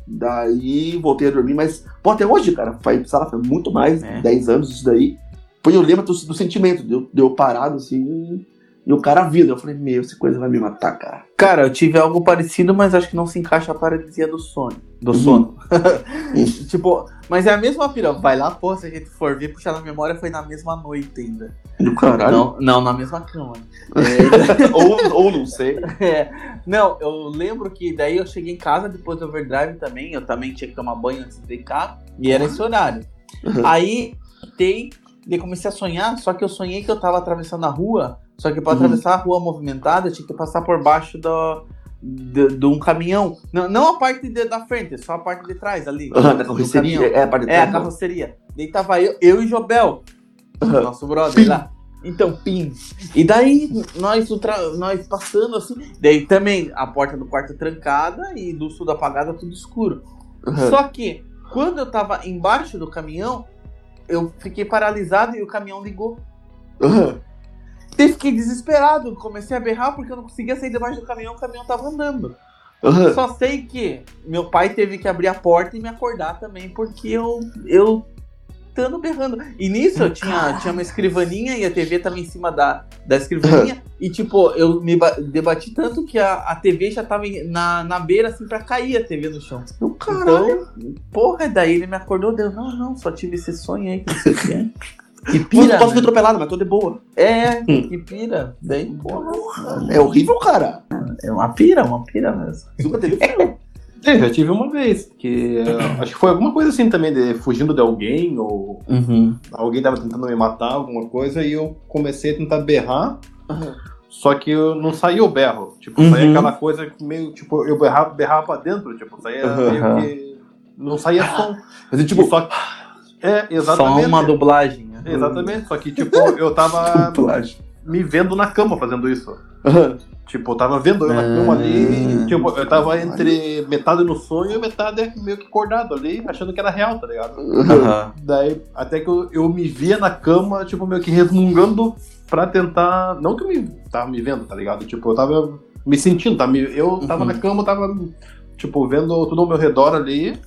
Daí voltei a dormir, mas, pô, até hoje, cara, faz, sei lá, foi muito mais, É. 10 anos isso daí. Foi eu lembro do, do sentimento, de eu, de eu parado, assim, e o cara vindo. Eu falei, meu, essa coisa vai me matar, cara. Cara, eu tive algo parecido, mas acho que não se encaixa a paralisia do sono. Do Uhum. sono. tipo, mas é a mesma pira. Vai lá, pô, se a gente for ver, puxar na memória, foi na mesma noite ainda. Do caralho. Não, não, na mesma cama. ou, ou não sei. É, não, eu lembro que daí eu cheguei em casa depois do overdrive também. Eu também tinha que tomar banho antes de deitar. E era esse horário. Uhum. Aí, dei, daí comecei a sonhar, só que eu sonhei que eu tava atravessando a rua. Só que para Uhum. atravessar a rua movimentada, eu tinha que passar por baixo do, de, de um caminhão. Não, não a parte de- da frente, só a parte de trás ali. Ah, do da carroceria. caminhão. É, a parte de É, a trás, carroceria. Daí tava eu, eu e Jobel, nosso brother lá. Então, pin. E daí, nós, nós passando assim. Daí também a porta do quarto trancada e do sul apagada, tudo escuro. Aham. Só que, quando eu tava embaixo do caminhão, eu fiquei paralisado e o caminhão ligou. Aham. Daí fiquei desesperado, comecei a berrar porque eu não conseguia sair debaixo do caminhão, o caminhão tava andando. Aham. Só sei que meu pai teve que abrir a porta e me acordar também, porque eu, eu estando berrando. E nisso eu tinha, tinha uma escrivaninha e a TV tava em cima da, da escrivaninha. e tipo, eu me ba- debati tanto que a, a TV já tava na, na beira assim pra cair a TV no chão. Caralho. Então, porra, daí ele me acordou, deu, não, não, só tive esse sonho aí, que não sei o que é. Que pira, posso ser né? atropelado, mas tô de boa. É, Hum. que pira. Daí, porra, É horrível, cara. é uma pira, uma pira mesmo. Nunca teve frio. Eu já tive uma vez, que acho que foi alguma coisa assim também, de fugindo de alguém, ou Uhum. alguém tava tentando me matar, alguma coisa, e eu comecei a tentar berrar, só que eu não saía o berro. Tipo, saía Uhum. aquela coisa que meio, tipo, eu berrava, berrava pra dentro, tipo, saía Uhum. meio que. Não saía som. Mas, tipo, Só que. É, Só exatamente. uma dublagem. né? Exatamente, só que, tipo, eu tava plágio. me vendo na cama fazendo isso. Tipo, eu tava vendo eu na cama ali, tipo, eu tava entre metade no sonho e metade meio que acordado ali, achando que era real, tá ligado? Aham. Daí, até que eu, eu me via na cama, tipo, meio que resmungando pra tentar. Não que eu me tava me vendo, tá ligado? Tipo, eu tava me sentindo, tá? Me- Eu tava Uhum. na cama, tava, tipo, vendo tudo ao meu redor ali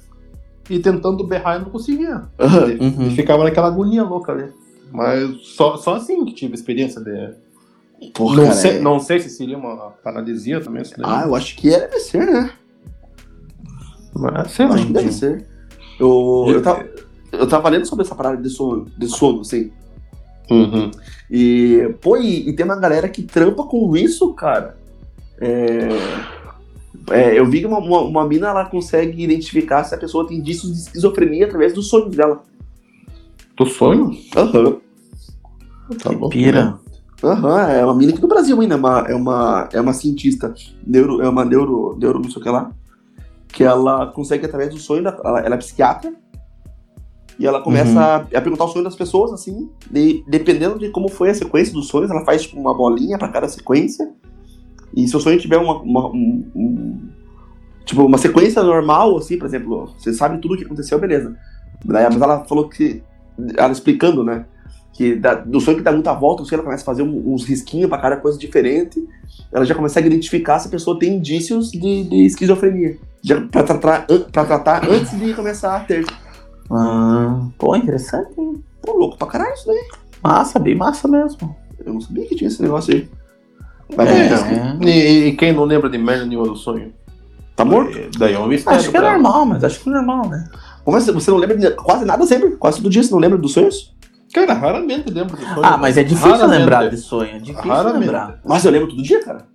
e tentando berrar e não conseguia. Aham. E Uhum. ficava naquela agonia louca ali. Mas só, só assim que tive experiência de. Porra, não, cara, sei, é- não sei se seria uma paralisia também. isso daí. Ah, eu acho que é, deve ser, né? Mas sei Eu lá. acho que deve ser. Eu, eu, tava, eu tava lendo sobre essa parada de sono, de sono, assim. Uhum. E, pô, e, e tem uma galera que trampa com isso, cara. É, é, eu vi que uma, uma, uma mina ela consegue identificar se a pessoa tem indícios de esquizofrenia através dos sonhos dela. Do sonho? Aham. Tá bom. Pira. Aham, é uma mina aqui do Brasil ainda, é uma, é uma, é uma cientista, neuro, é uma neuro, neuro não sei o que lá, que ela consegue através do sonho, da, ela, ela é psiquiatra, e ela começa Uhum. a, a perguntar o sonho das pessoas, assim, de- dependendo de como foi a sequência dos sonhos, ela faz tipo, uma bolinha pra cada sequência, e se o sonho tiver uma, uma- um- um- tipo, uma sequência normal, assim, por exemplo, você sabe tudo o que aconteceu, beleza. Mas ela falou que, ela explicando, né, que dá- do sonho que dá muita volta, o sonho ela começa a fazer uns risquinhos pra cada coisa diferente, ela já consegue identificar se a pessoa tem indícios de, de esquizofrenia. Pra, tratar, pra tratar antes de começar a ter. Ah, pô, interessante, hein? Pô, louco pra caralho isso daí. Massa, bem massa mesmo. Eu não sabia que tinha esse negócio aí. Vai É. é. E, e quem não lembra de merda nenhuma do sonho? Tá morto? É, Daí é um mistério. Acho que é pra ela. normal, mas acho que é normal, né? Como assim? Você não lembra de quase nada sempre? Quase todo dia você não lembra dos sonhos? Cara, raramente lembro do sonho. Ah, mas é difícil Raramente. lembrar de sonho. É difícil Raramente. lembrar. Mas eu lembro todo dia, cara.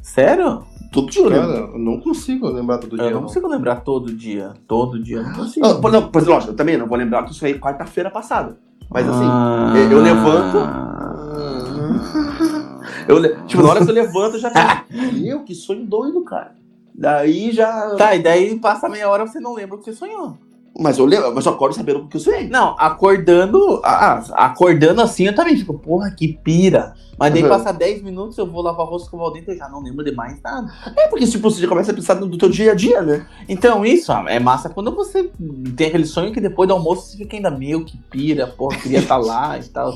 Sério? Todo dia eu lembro. Cara, eu não consigo lembrar todo dia. Eu não não. consigo lembrar todo dia. Todo dia, eu não consigo. Ah, não, por exemplo, lógico, eu também não vou lembrar que isso aí quarta-feira passada. Mas assim, Ah. eu- eu levanto- eu, le- tipo, na hora que eu levanto, eu já penso, meu, que sonho doido, cara. Daí já. Tá, e daí passa meia hora você não lembra o que você sonhou. Mas eu lembro, mas eu acordo sabendo o que eu sonhei. Não, acordando. Ah, acordando assim eu também fico, porra, que pira. Mas daí Uhum. passa 10 minutos, eu vou lavar o rosto com o dentro e eu já não lembro de mais nada. É porque tipo, você já começa a pensar no teu dia a dia, né? Então, isso ah, é massa quando você tem aquele sonho que depois do almoço você fica ainda meio que pira, porra, queria estar lá e tal.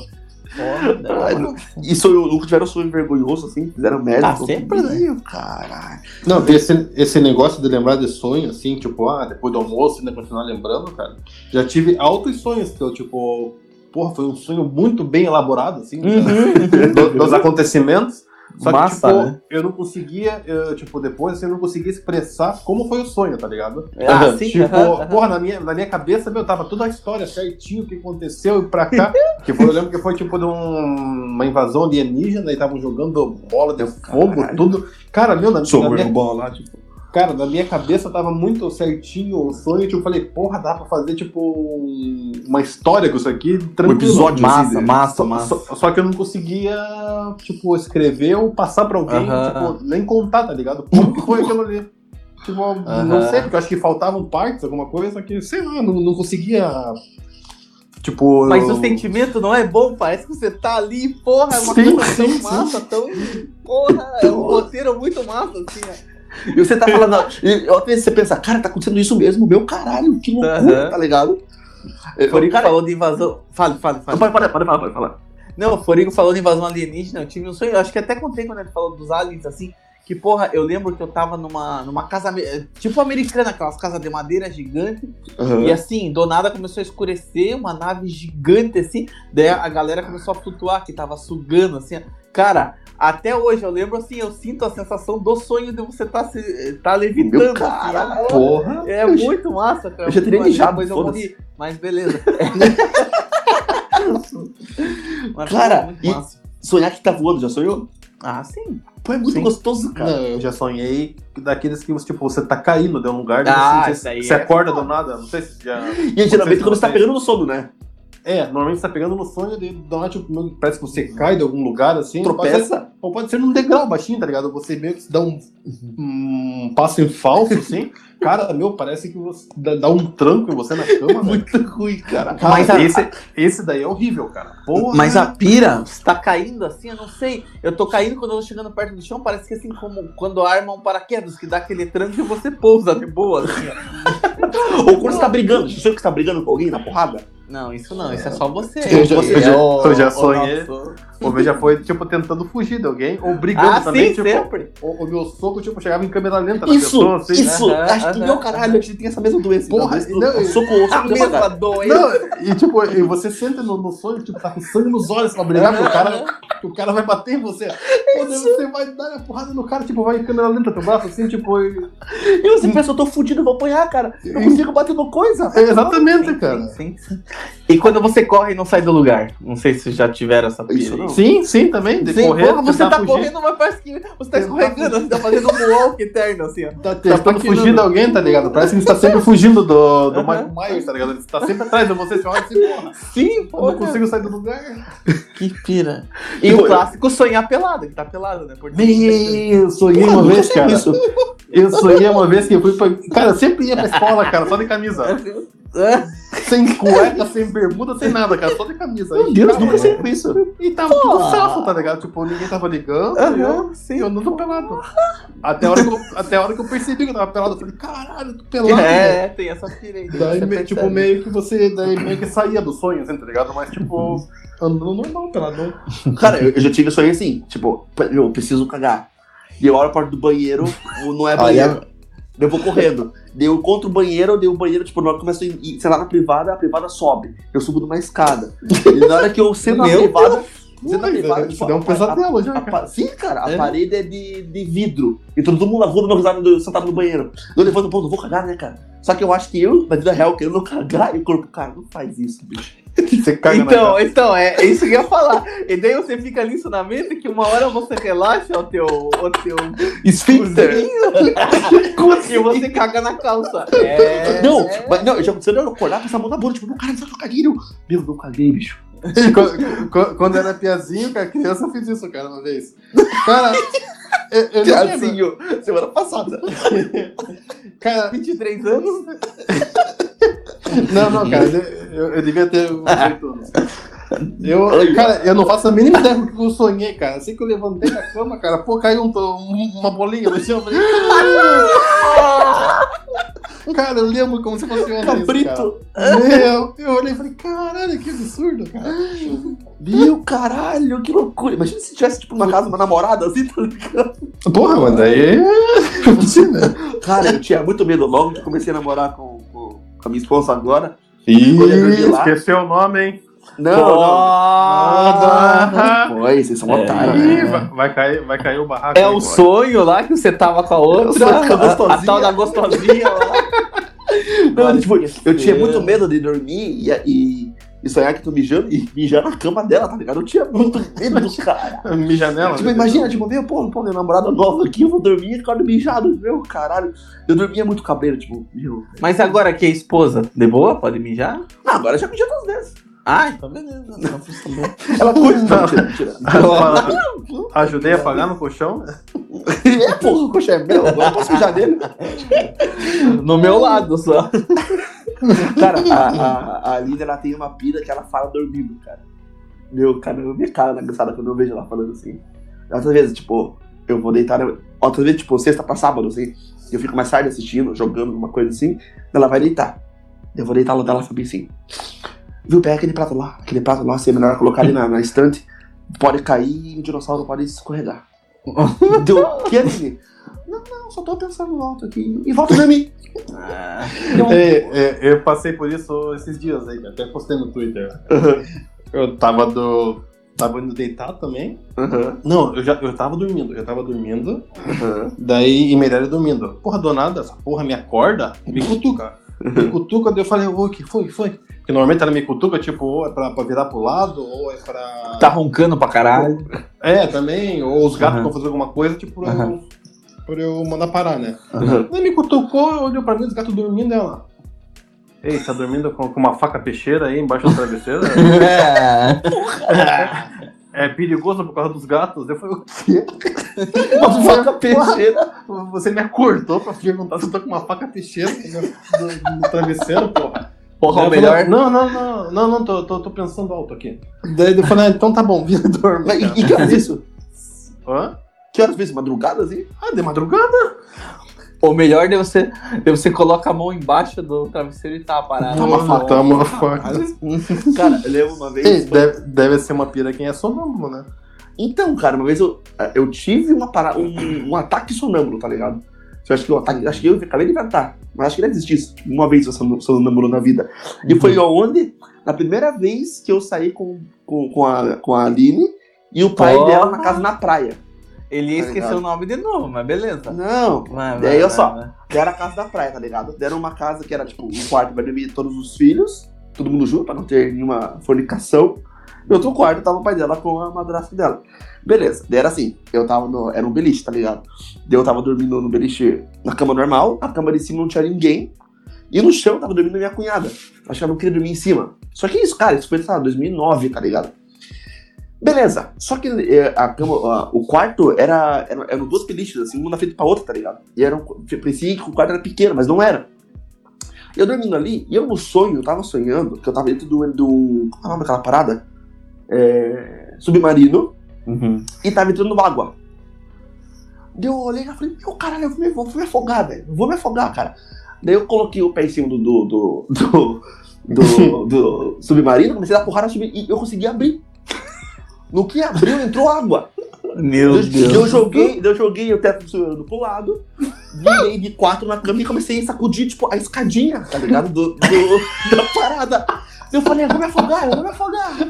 Ai, não. E sonho, nunca tiveram sonho vergonhoso, assim, fizeram merda. Ah, sempre, né? Caralho. Não, esse, esse negócio de lembrar de sonho, assim, tipo, ah, depois do almoço ainda continuar lembrando, cara. Já tive altos sonhos que eu, tipo, porra, foi um sonho muito bem elaborado, assim, do- dos acontecimentos. Só que, Massa, tipo, né? eu não conseguia, eu, tipo, depois assim, eu não conseguia expressar como foi o sonho, tá ligado? Ah, sim, tipo, porra, na minha, na minha cabeça, meu, tava toda a história certinho, o que aconteceu e pra cá. que foi, eu lembro que foi tipo de um- uma invasão alienígena e estavam jogando bola de fogo, Caralho. tudo. Cara, meu, na, na minha, bola lá, tipo. Cara, na minha cabeça tava muito certinho o sonho. Tipo, eu falei, porra, dá pra fazer, tipo, um- uma história com isso aqui, tranquilo. episódio. Massa, assim, né? massa, Só, massa. só- só que eu não conseguia, tipo, escrever ou passar pra alguém, Aham. tipo, nem contar, tá ligado? Como que foi aquilo ali? Tipo, não Aham. sei, porque eu acho que faltavam partes, alguma coisa, que, sei lá, não, não conseguia. Tipo. Mas eu- o sentimento não é bom, parece que você tá ali, porra, é uma Sim, coisa tão sim, sim. massa, tão. Porra, é um roteiro muito massa, assim, ó. E você tá falando. e às vezes você pensa, cara, tá acontecendo isso mesmo, meu caralho, que loucura, tá ligado? Eu- Forigo cara, falou de invasão. Fale, fale, fale. pode, pode, pode falar, pode falar. Não, o Forigo falou de invasão alienígena, eu tive um sonho, eu acho que até contei quando ele falou dos aliens, assim, que porra, eu lembro que eu tava numa, numa casa, tipo americana, aquelas casas de madeira gigante, Aham. e assim, do nada começou a escurecer, uma nave gigante, assim, daí a galera começou a flutuar, que tava sugando, assim, cara, até hoje eu lembro, assim, eu sinto a sensação do sonho de você tá, se, tá levitando, Meu assim, caralho. Porra. é Eu já- muito massa, cara. eu já teria mijado, Depois eu morri, mas beleza. Mas Cara, e-. Sonhar que tá voando, já sonhou? Ah, sim. Pô, é muito Sim. gostoso, cara. Não, eu já sonhei daqueles que, tipo, você tá caindo de um lugar, Ah, você, isso aí você é acorda foda. do nada, não sei se já... E geralmente quando você tá pegando no sono, né? É, normalmente você tá pegando no sonho, do nada, tipo, parece que você cai de algum lugar, assim. Pode ser, Tropeça. ou pode ser num degrau baixinho, tá ligado? Você meio que dá um, um passo em falso, assim. Cara, meu, parece que você dá, dá um tranco em você na cama, velho. Muito ruim, cara. Cara, Mas a- esse, esse daí é horrível, cara. Porra. Mas a pira, você tá caindo assim, eu não sei. Eu tô caindo quando eu tô chegando perto do chão, parece que assim como quando arma um paraquedas, que dá aquele tranco e você pousa de boa, assim. Ou quando você tá brigando, sonhou que você tá brigando com alguém na porrada? Não, isso não, isso é só você. Eu já- você eu já- é eu já sonhei. nosso- Ou já foi, tipo, tentando fugir de alguém, ou brigando Ah, também, sim, tipo. sempre. O, o meu soco, tipo, chegava em câmera lenta na Isso, pessoa, assim. isso. Aham, Acho que meu caralho, a gente tem essa mesma doença. Porra, então, não, eu soco, A soco mesma doença. Não, e tipo, e você sente no, no sonho, tipo, tá com sangue nos olhos pra brigar com o cara, que o cara vai bater em você. Daí você vai dar a porrada no cara, tipo, vai em câmera lenta teu braço, assim, tipo. e- E você pensa, eu tô fudido, eu vou apanhar, cara. Eu consigo bater no coisa. É, exatamente, cara. Sim, sim. E quando você corre e não sai do lugar? Não sei se já tiveram essa pira Isso aí. não. Sim, sim, também. De Sim, correr, porra, você tá fugir. correndo, mas parece que você tá escorregando, você tá fazendo um walk eterno, assim, ó. Tá tentando patinando. fugir de alguém, tá ligado? Parece que ele tá sempre fugindo do, do. Michael Myers, tá ligado? Ele tá sempre atrás de você, você olha assim, porra, Sim, eu não consigo sair do lugar. Que pira. E o clássico sonhar pelado, que tá pelado, né? Por Eu sonhei uma vez, cara. Isso. Eu sonhei uma vez que eu fui pra. Cara, eu sempre ia pra escola, cara, só de camisa. Sem cueca, sem bermuda, sem nada, cara, só de camisa. Meu E, Deus, cara, nunca sei com isso. E tava tudo safo, tá ligado? Tipo, ninguém tava ligando. e eu, Aham, sim. e eu andando pelado. Até a, hora que eu, até a hora que eu percebi que eu tava pelado, eu falei, caralho, eu tô pelado. velho." É, tem essa pira aí. Daí, me- tipo, meio que você daí meio que saía do sonho, assim, tá ligado? Mas, tipo, andando normal, peladão. Cara, eu, eu já tive sonho assim, tipo, eu preciso cagar. E eu olho a porta do banheiro, não é banheiro. Eu vou correndo. Daí eu encontro o banheiro, daí o banheiro, tipo, na hora que a ir, sei lá, na privada, a privada sobe. Eu subo numa escada. E na hora que eu sento na Meu privada, Ui, privada, velho, tipo, deu um a- pesadelo já, a cara. Sim, cara, a É? parede é de, de vidro. E todo mundo na rua dando risada do- sentado no banheiro. Eu levanto, pô, não vou cagar, né, cara? Só que eu acho que eu, na vida real, querendo cagar, e o corpo, cara, não faz isso, bicho. Você caga na Então, cara. então, é é isso que eu ia falar. E daí você fica ali na mente que uma hora você relaxa o teu. O teu Esfíncter. e você caga na calça. É. Não, é. mas não, já aconteceu eu acordar com essa mão na bunda, tipo, meu cara, você tá caguinho. Meu, não caguei, bicho. Quando, quando- quando era piazinho, cara, criança, eu fiz isso, cara, uma vez. Cara, eu, eu não. Piazinho, semana passada. Cara, 23 anos? não, não, cara, eu, eu devia ter uns 8 anos. Eu, cara, eu não faço a mínima ideia do que eu sonhei, cara. Assim que eu levantei da cama, cara, pô, caiu um, um- uma bolinha no chão. Eu falei, cara, eu lembro como se fosse ontem isso. Cabrito. Meu, eu olhei e falei, caralho, que absurdo, cara. Meu caralho, que loucura. Imagina se tivesse, tipo, numa casa, uma namorada assim, tá ligado? Porra, mano, daí. né? Cara, eu tinha muito medo logo que comecei a namorar com, com, a minha esposa agora. Ih, esqueceu o nome, hein? Não, não. Não foi, vocês são É. otários, Ih, né? vai, vai cair, vai cair o barraco. É aí o sonho lá que você tava com a outra. A a, tal da gostosinha lá. Não, tipo, eu tinha muito medo de dormir e, e, e sonhar que tô mijando e mijar na cama dela, tá ligado? Eu tinha muito medo do cara. Mijanela. Tipo, né? imagina, tipo, meu, pô, pô, minha namorada nova aqui, eu vou dormir e acordo mijado. Meu, caralho. Eu dormia muito cabreiro, tipo, meu. Mas agora que é esposa, de boa? Pode mijar? Não, agora já mijei duas vezes. Ah, então beleza. Tá bom. Ela não, mentira. Ajudei a pagar no colchão. É, porra, o coxa é meu, agora eu posso mijar nele. No meu lado só. Cara, a, a, a Lina, ela tem uma pira que ela fala dormindo, cara. Meu, cara, eu me cara na cansada quando eu vejo ela falando assim. Outras vezes, tipo, eu vou deitar. Outras vezes, tipo, sexta pra sábado, assim. Eu fico mais tarde assistindo, jogando, uma coisa assim. Ela vai deitar. Eu vou deitar lá dela e falar assim. Viu, pega aquele prato lá. Aquele prato lá, se é melhor colocar ali na, na estante. Pode cair e o dinossauro pode escorregar. Deu, que Aline? Não, não, só tô pensando alto aqui. E volta a dormir. Eu- É, é, eu passei por isso esses dias aí, até postei no Twitter. Eu tava do. Tava indo deitar também. Aham, Não, eu já eu tava dormindo, eu tava dormindo. aham. Daí, e Meirelles dormindo. Porra, do nada, essa porra me acorda, me cutuca. Me cutuca, daí eu falei, o que foi, foi? Porque normalmente ela me cutuca, tipo, ou é pra, pra virar pro lado, ou é pra. Tá roncando pra caralho. É, também, ou os gatos Aham. vão fazer alguma coisa, tipo, pra, eu, Aham. pra eu mandar parar, né? Aham. Daí me cutucou, olhou pra mim, os gatos dormindo, ela. Ei, tá dormindo com, com uma faca peixeira aí embaixo da travesseira? É. é perigoso por causa dos gatos? Eu falei, o quê? Uma faca peixeira. Você me acordou pra perguntar se eu tô com uma faca peixeira no, no- no travesseiro, porra. Porra, o eu melhor. Não, não, não, não, não, tô, tô, tô pensando alto aqui. Daí eu falei, ah, então tá bom, vira dorme. Mas, e, que horas isso? Hã? Que horas isso? Madrugada, assim? Ah, de madrugada? Ou melhor, de você, de você coloca a mão embaixo do travesseiro e tá parado. Tá uma faca, tá uma faca. Cara, eu lembro uma vez. Ei, Deve, deve ser uma pira quem é sonâmbulo, né? Então, cara, uma vez eu, eu tive uma parada, um, um ataque sonâmbulo, tá ligado? Eu acho que o ataque, acho que eu acabei de inventar, mas acho que deve existir isso. Uma vez eu sou sonâmbulo na vida. E foi onde, na primeira vez que eu saí com, com, com, a, com a Aline e o pai dela na casa na praia. Ele ia Tá esquecer ligado? o nome de novo, mas beleza. Não, Vai, Daí eu vai, só- vai. era a casa da praia, tá ligado? Deram uma casa que era tipo um quarto pra dormir todos os filhos, todo mundo junto, pra não ter nenhuma fornicação. E outro quarto tava o pai dela com a madrasta dela. Beleza, daí era assim, eu tava no. Era um beliche, tá ligado? Daí eu tava dormindo no beliche na cama normal, a cama de cima não tinha ninguém. E no chão tava dormindo minha cunhada. Acho que ela não queria dormir em cima. Só que isso, cara, isso foi, lá, 2009, tá ligado? Beleza, só que eh, a cama, a- o quarto era, era, eram duas beliches, assim, uma na frente pra outra, tá ligado? E era um, parecia que o quarto era pequeno, mas não era. Eu dormindo ali, e eu no sonho, eu tava sonhando, que eu tava dentro do. do qual é o nome daquela parada? É, submarino, Uhum. e tava entrando água. Daí eu olhei e falei, meu caralho, eu vou me, vou me afogar, velho. Vou me afogar, cara. Daí eu coloquei o pé em cima do. do. do. do, do- do submarino, comecei a dar porrada e eu consegui abrir. No que abriu, entrou água. Meu Eu, Deus. eu joguei, eu joguei o teto do submarino pro lado, virei de quatro na cama e comecei a sacudir, tipo, a escadinha, tá ligado? Do, do- da parada. Eu falei, eu vou me afogar, eu vou me afogar.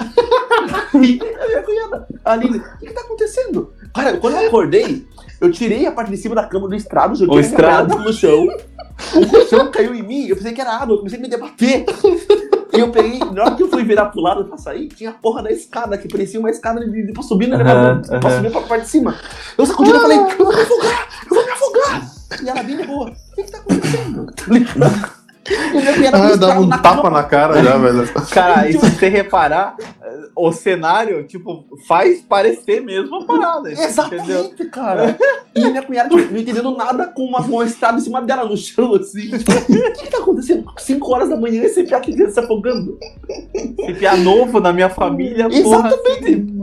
E a minha cunhada, a Aline, o que, que tá acontecendo? Cara, quando eu acordei, eu tirei a parte de cima da cama do estrado, joguei O estrado. no chão. O colchão caiu em mim, eu pensei que era água, eu comecei a me debater. E eu peguei, na hora que eu fui virar pro lado pra sair, tinha a porra da escada, que parecia uma escada de, de, pra subir no Aham, elevador, pra aham. subir pra parte de cima. Eu sacudi e falei, eu vou me afogar, eu vou me afogar. E ela bem de boa, o que que tá acontecendo? Tá? E Ah, dava um na tapa cama. na cara já, velho. Cara, e se você reparar, o cenário, tipo, faz parecer mesmo a parada. Entendeu? Exatamente, cara. E minha cunhada tipo, não entendendo nada com uma, uma estrada em cima dela no chão, assim. Tipo, o que, que tá acontecendo? 5 horas da manhã e esse piá aqui se afogando. Se piá novo na minha família, porra. Exatamente.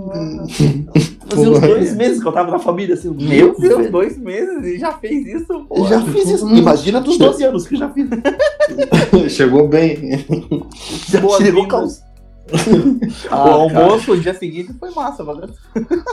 Fazia uns dois meses que eu tava na família, assim. Meu Deus, dois meses e já fez isso, porra. já fiz isso. Imagina dos 12 anos que eu já fiz. Chegou bem. Já Boas-vindas. chegou o Ah, almoço, o dia seguinte, foi massa, bagulho.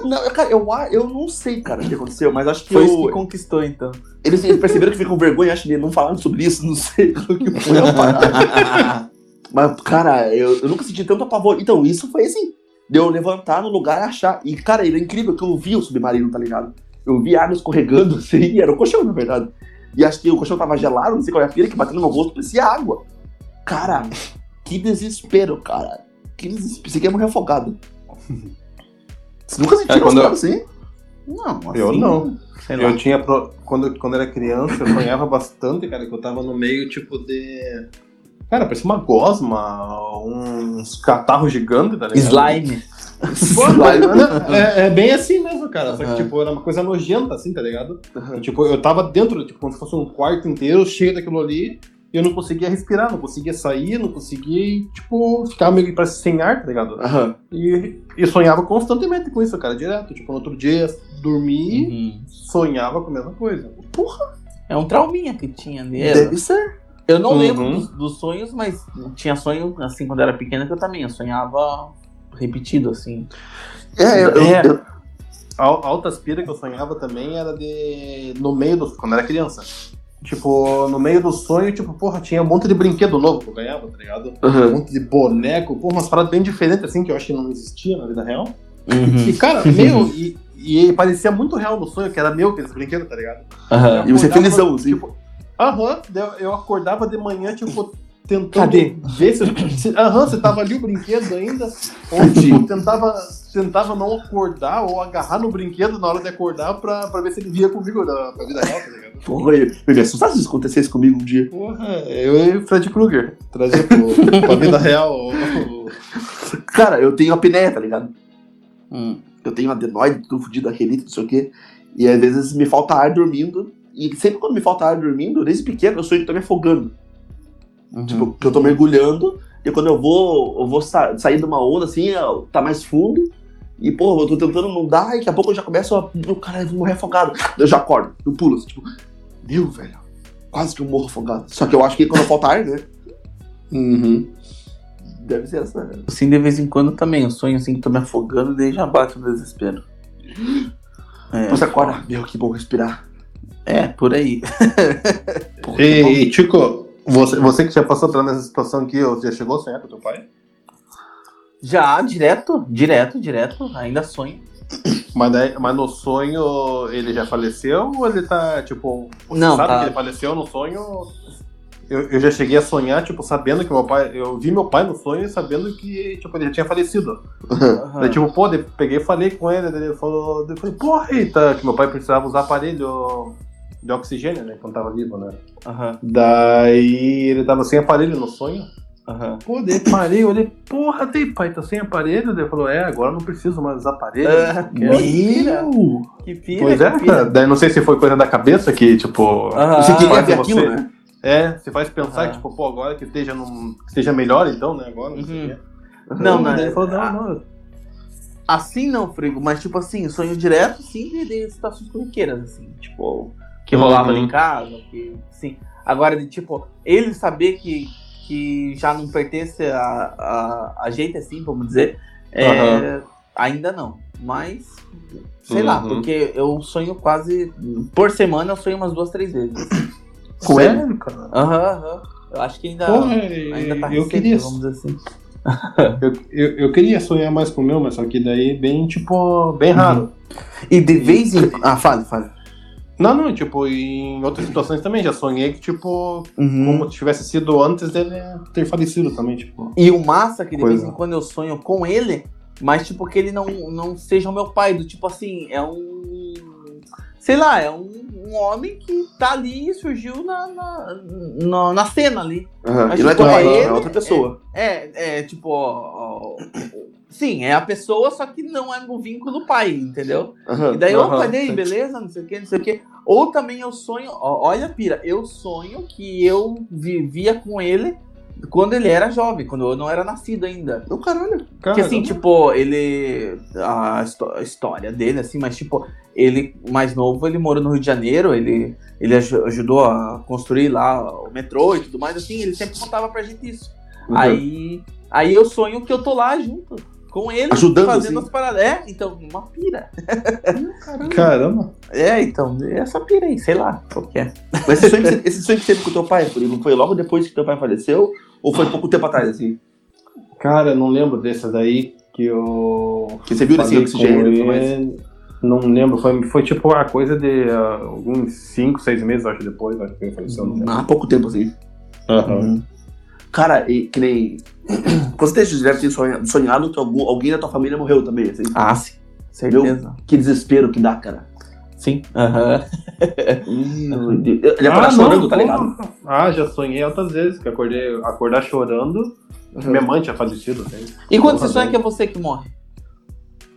Não, eu- cara, eu, eu não sei, cara, o que aconteceu, mas acho que Foi eu- isso que conquistou, então. eles, eles perceberam que ficam com vergonha, acho que não falaram sobre isso, não sei o que foi a. Mas, cara, eu, eu nunca senti tanto apavor. Então, isso foi assim, de eu levantar no lugar e achar. E, cara, era incrível que eu vi o submarino, tá ligado? Eu vi água escorregando, assim, era o colchão, na verdade. E acho que o colchão tava gelado, não sei qual é a pira, que bateu no meu rosto, parecia água. Cara, que desespero, cara. Que desespero. Pensei que ia morrer afogado. Você nunca sentiu É, quando eu- assim? Não, Eu não. Sei lá. Eu tinha. pro- Quando, eu- quando era criança, eu sonhava bastante, cara, que eu tava no meio, tipo, de. Cara, parecia uma gosma, uns catarros gigantes, tá ligado? Slime. Né, é, é bem assim mesmo, cara. Só que, Aham. tipo, era uma coisa nojenta, assim, tá ligado? Aham. E, tipo, eu tava dentro, tipo, como se fosse um quarto inteiro cheio daquilo ali. E eu não conseguia respirar, não conseguia sair, não conseguia, tipo, ficar meio que parece sem ar, tá ligado? Aham. E, e sonhava constantemente com isso, cara, direto. Tipo, no outro dia, dormir, Uhum. sonhava com a mesma coisa. É um trauminha que tinha nele. Deve ser. Eu não Uhum. lembro dos, dos sonhos, mas tinha sonho, assim, quando eu era pequena, que eu também. Eu sonhava repetido, assim. É, eu, eu- É. eu- A a alta aspira que eu sonhava também era de. no meio do. quando eu era criança. Tipo, no meio do sonho, tipo, porra, tinha um monte de brinquedo novo que eu ganhava, tá ligado? Um Aham. monte de boneco, porra, umas paradas bem diferentes, assim, que eu acho que não existia na vida real. Uhum. E, cara, meu, e, e parecia muito real no sonho, que era meu aqueles brinquedos, tá ligado? Aham. E você felizão, assim. Tipo, aham, eu acordava de manhã, tipo, tentando Cadê? ver se. se- Aham, você tava ali o brinquedo ainda. Ou tipo, tentava, tentava não acordar ou agarrar no brinquedo na hora de acordar pra, pra ver se ele via comigo na, pra vida real, tá ligado? Porra, eu eu ia assustar se isso acontecesse comigo um dia. Porra, eu e o Fred Krueger. Trazer pro, pra vida real. o- o- Cara, eu tenho apneia, tá ligado? Hum. Eu tenho adenoide, tudo fudido, aquelito, não sei o quê. E às vezes me falta ar dormindo. E sempre quando me falta ar dormindo, desde pequeno, eu sonho que tô me afogando. Uhum. Tipo, que eu tô mergulhando. E quando eu vou, eu vou sa- sair de uma onda assim, ó, tá mais fundo. E, pô, eu tô tentando não dar, e daqui a pouco eu já começo a. Meu caralho, eu vou morrer afogado. Eu já acordo, eu pulo, assim, tipo, meu, velho, quase que eu morro afogado. Só que eu acho que quando falta ar, né? Uhum. Deve ser essa. Assim, de vez em quando também. Eu sonho assim que tô me afogando e daí já bate o desespero. É, Você acorda, meu, que bom respirar. é, por aí. Porra, E, que bom. e, Chico, você, você que já passou por nessa situação aqui, você já chegou a sonhar com teu pai? Já, direto, direto, direto. Ainda sonho. Mas, daí- mas no sonho ele já faleceu ou ele tá, tipo, Não, sabe tá. que ele faleceu no sonho? Eu, eu já cheguei a sonhar, tipo, sabendo que meu pai. Eu vi meu pai no sonho e sabendo que, tipo, ele já tinha falecido. Aham. Daí, tipo, pô, peguei e falei com ele, ele falou, eu falei, porra, eita, que meu pai precisava usar aparelho de oxigênio, né? Quando tava vivo, né? Aham, Daí ele tava sem aparelho no sonho. aham. Pô, daí parei, eu olhei, porra, daí pai, tá sem aparelho? Daí ele falou, é, agora não preciso mais usar aparelho. Ah, Que Meu! Que pira, Pois é, que pira. cara. Daí não sei se foi coisa da cabeça que, tipo. Aham. Você queria faz ver você- aquilo, né? É, você faz pensar Aham. que, tipo, pô, agora que esteja, num, que esteja melhor, então, né? Agora, não sei o Uhum. quê. Não, Daí né? ele falou, não, não. Assim não, Frigo, mas tipo assim, sonho direto, sim, de, de situações corriqueiras, assim, tipo, que Uhum. rolava ali em casa, que, sim. Agora, de tipo, ele saber que, que já não pertence a, a, a gente, assim, vamos dizer, é, ainda não. Mas, sei lá, Uhum. porque eu sonho quase, por semana eu sonho umas duas, três vezes. Com Sério, cara? Aham, aham. Eu acho que ainda, Porra, ainda tá eu recente, queria. vamos dizer assim. Eu, eu, eu queria sonhar mais com o meu, mas só que daí bem, tipo, bem raro. E de vez em... Ah, fale, fale. Não, não, tipo, em outras situações também já sonhei que, tipo, Uhum. como tivesse sido antes dele ter falecido também, tipo. E o massa é que de vez é. em quando eu sonho com ele, mas tipo que ele não, não seja o meu pai, do tipo assim, é um. Sei lá, é um, um homem que tá ali e surgiu na, na, na, na cena ali. Aham. Mas, E não é tipo, é é ele- outra pessoa. É, é tipo. ó, ó, sim, é a pessoa, só que não é no vínculo pai, entendeu? Aham. E daí, Aham, opa, daí, beleza, não sei o que, não sei o que. Ou também eu sonho, ó, olha, pira, eu sonho que eu vivia com ele quando ele era jovem, quando eu não era nascido ainda. Não, caralho. Porque assim, tipo, ele. A, a história dele, assim, mas tipo, ele mais novo, ele morou no Rio de Janeiro, ele, ele aju- ajudou a construir lá o metrô e tudo mais, assim, ele sempre contava pra gente isso. Uhum. Aí, aí eu sonho que eu tô lá junto com ele, Ajudando, fazendo assim. as paradas. É, então, uma pira. Caramba. É, então, essa pira aí, sei lá, qual que é. Mas esse sonho, que você, esse sonho que teve com teu pai, Furigo, foi logo depois que teu pai faleceu? Ou foi pouco tempo atrás, assim? Cara, eu não lembro desse daí que eu. Que você viu nesse falei oxigênio ele. Não lembro, foi, foi tipo a coisa de ah, alguns 5, 6 meses, acho, depois, acho que ele faleceu. Há pouco tempo, assim. Aham. Cara, e, que nem. Com certeza você deve ter sonha- sonhado que algum- alguém da tua família morreu também, assim. Ah, sim. Certeza. Que desespero que dá, cara. Sim. Aham. Deus. Ele acordar Ah, chorando, não, tá ligado? porra. Ah, já sonhei outras vezes, que acordei, acordar chorando. Minha mãe tinha falecido, assim. E quando Porra, você sonha velho. que é você que morre?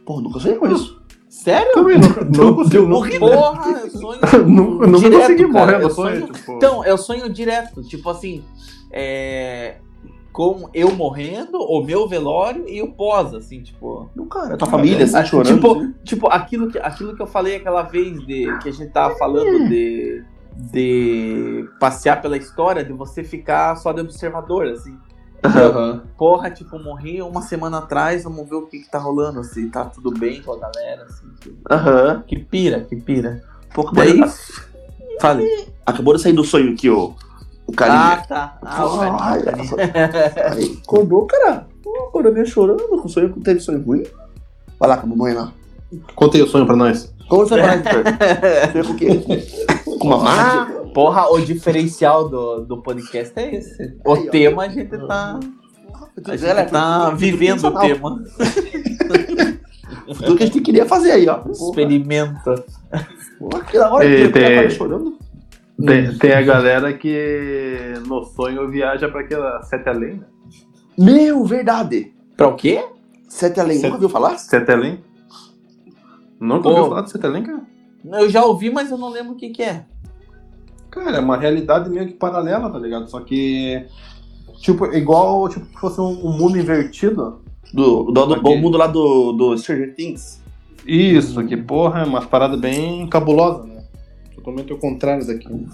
Pô, nunca sonhei com isso. Sério? Também nunca, não consigo, não, Porra, eu sonho. direto, consegui morrer Eu sonho. sonho- Tipo, Então, eu sonho direto. Tipo assim, é. Com eu morrendo, o meu velório e o pós, assim, tipo. Não, cara, tua família, assim, Ah, chorando. Tipo, assim. tipo aquilo, que, aquilo que eu falei aquela vez de que a gente tava falando de, de passear pela história, de você ficar só de observador, assim. aham. Porra, tipo, morri uma semana atrás, vamos ver o que, que tá rolando, se tá tudo bem com a galera, assim. Aham. que pira, que pira. Pouco Daí. Fale. Acabou de sair do sonho que o, o Ah, tá. Ah, o Ai, essa- Aí, acordou, cara. Pô, acordou meio chorando com sonho que teve sonho ruim. Vai lá com a mamãe lá. Contei o sonho pra nós. Como você vai, com o quê? Com mamá? Porra, o diferencial do, do podcast é esse. O Aí, ó. tema a gente tá. A gente tá vivendo o tema. Tudo que a gente queria fazer aí, ó. Experimenta. porra, aquela hora E que eu tava chorando. Tem, tem a galera que no sonho viaja pra aquela Sete Além. né? Meu, verdade. Pra o quê? Sete Além, Sete- nunca viu falar? Sete Além? Nunca ouviu falar de Sete Além, cara? Eu já ouvi, mas eu não lembro o que, que é. Cara, é uma realidade meio que paralela, tá ligado? Só que. Tipo, igual tipo, que fosse um, um mundo invertido. Do, do, do, mundo lá do, do Stranger Things. Isso, que porra, é uma parada bem cabulosa, né? Totalmente ao contrário daqui.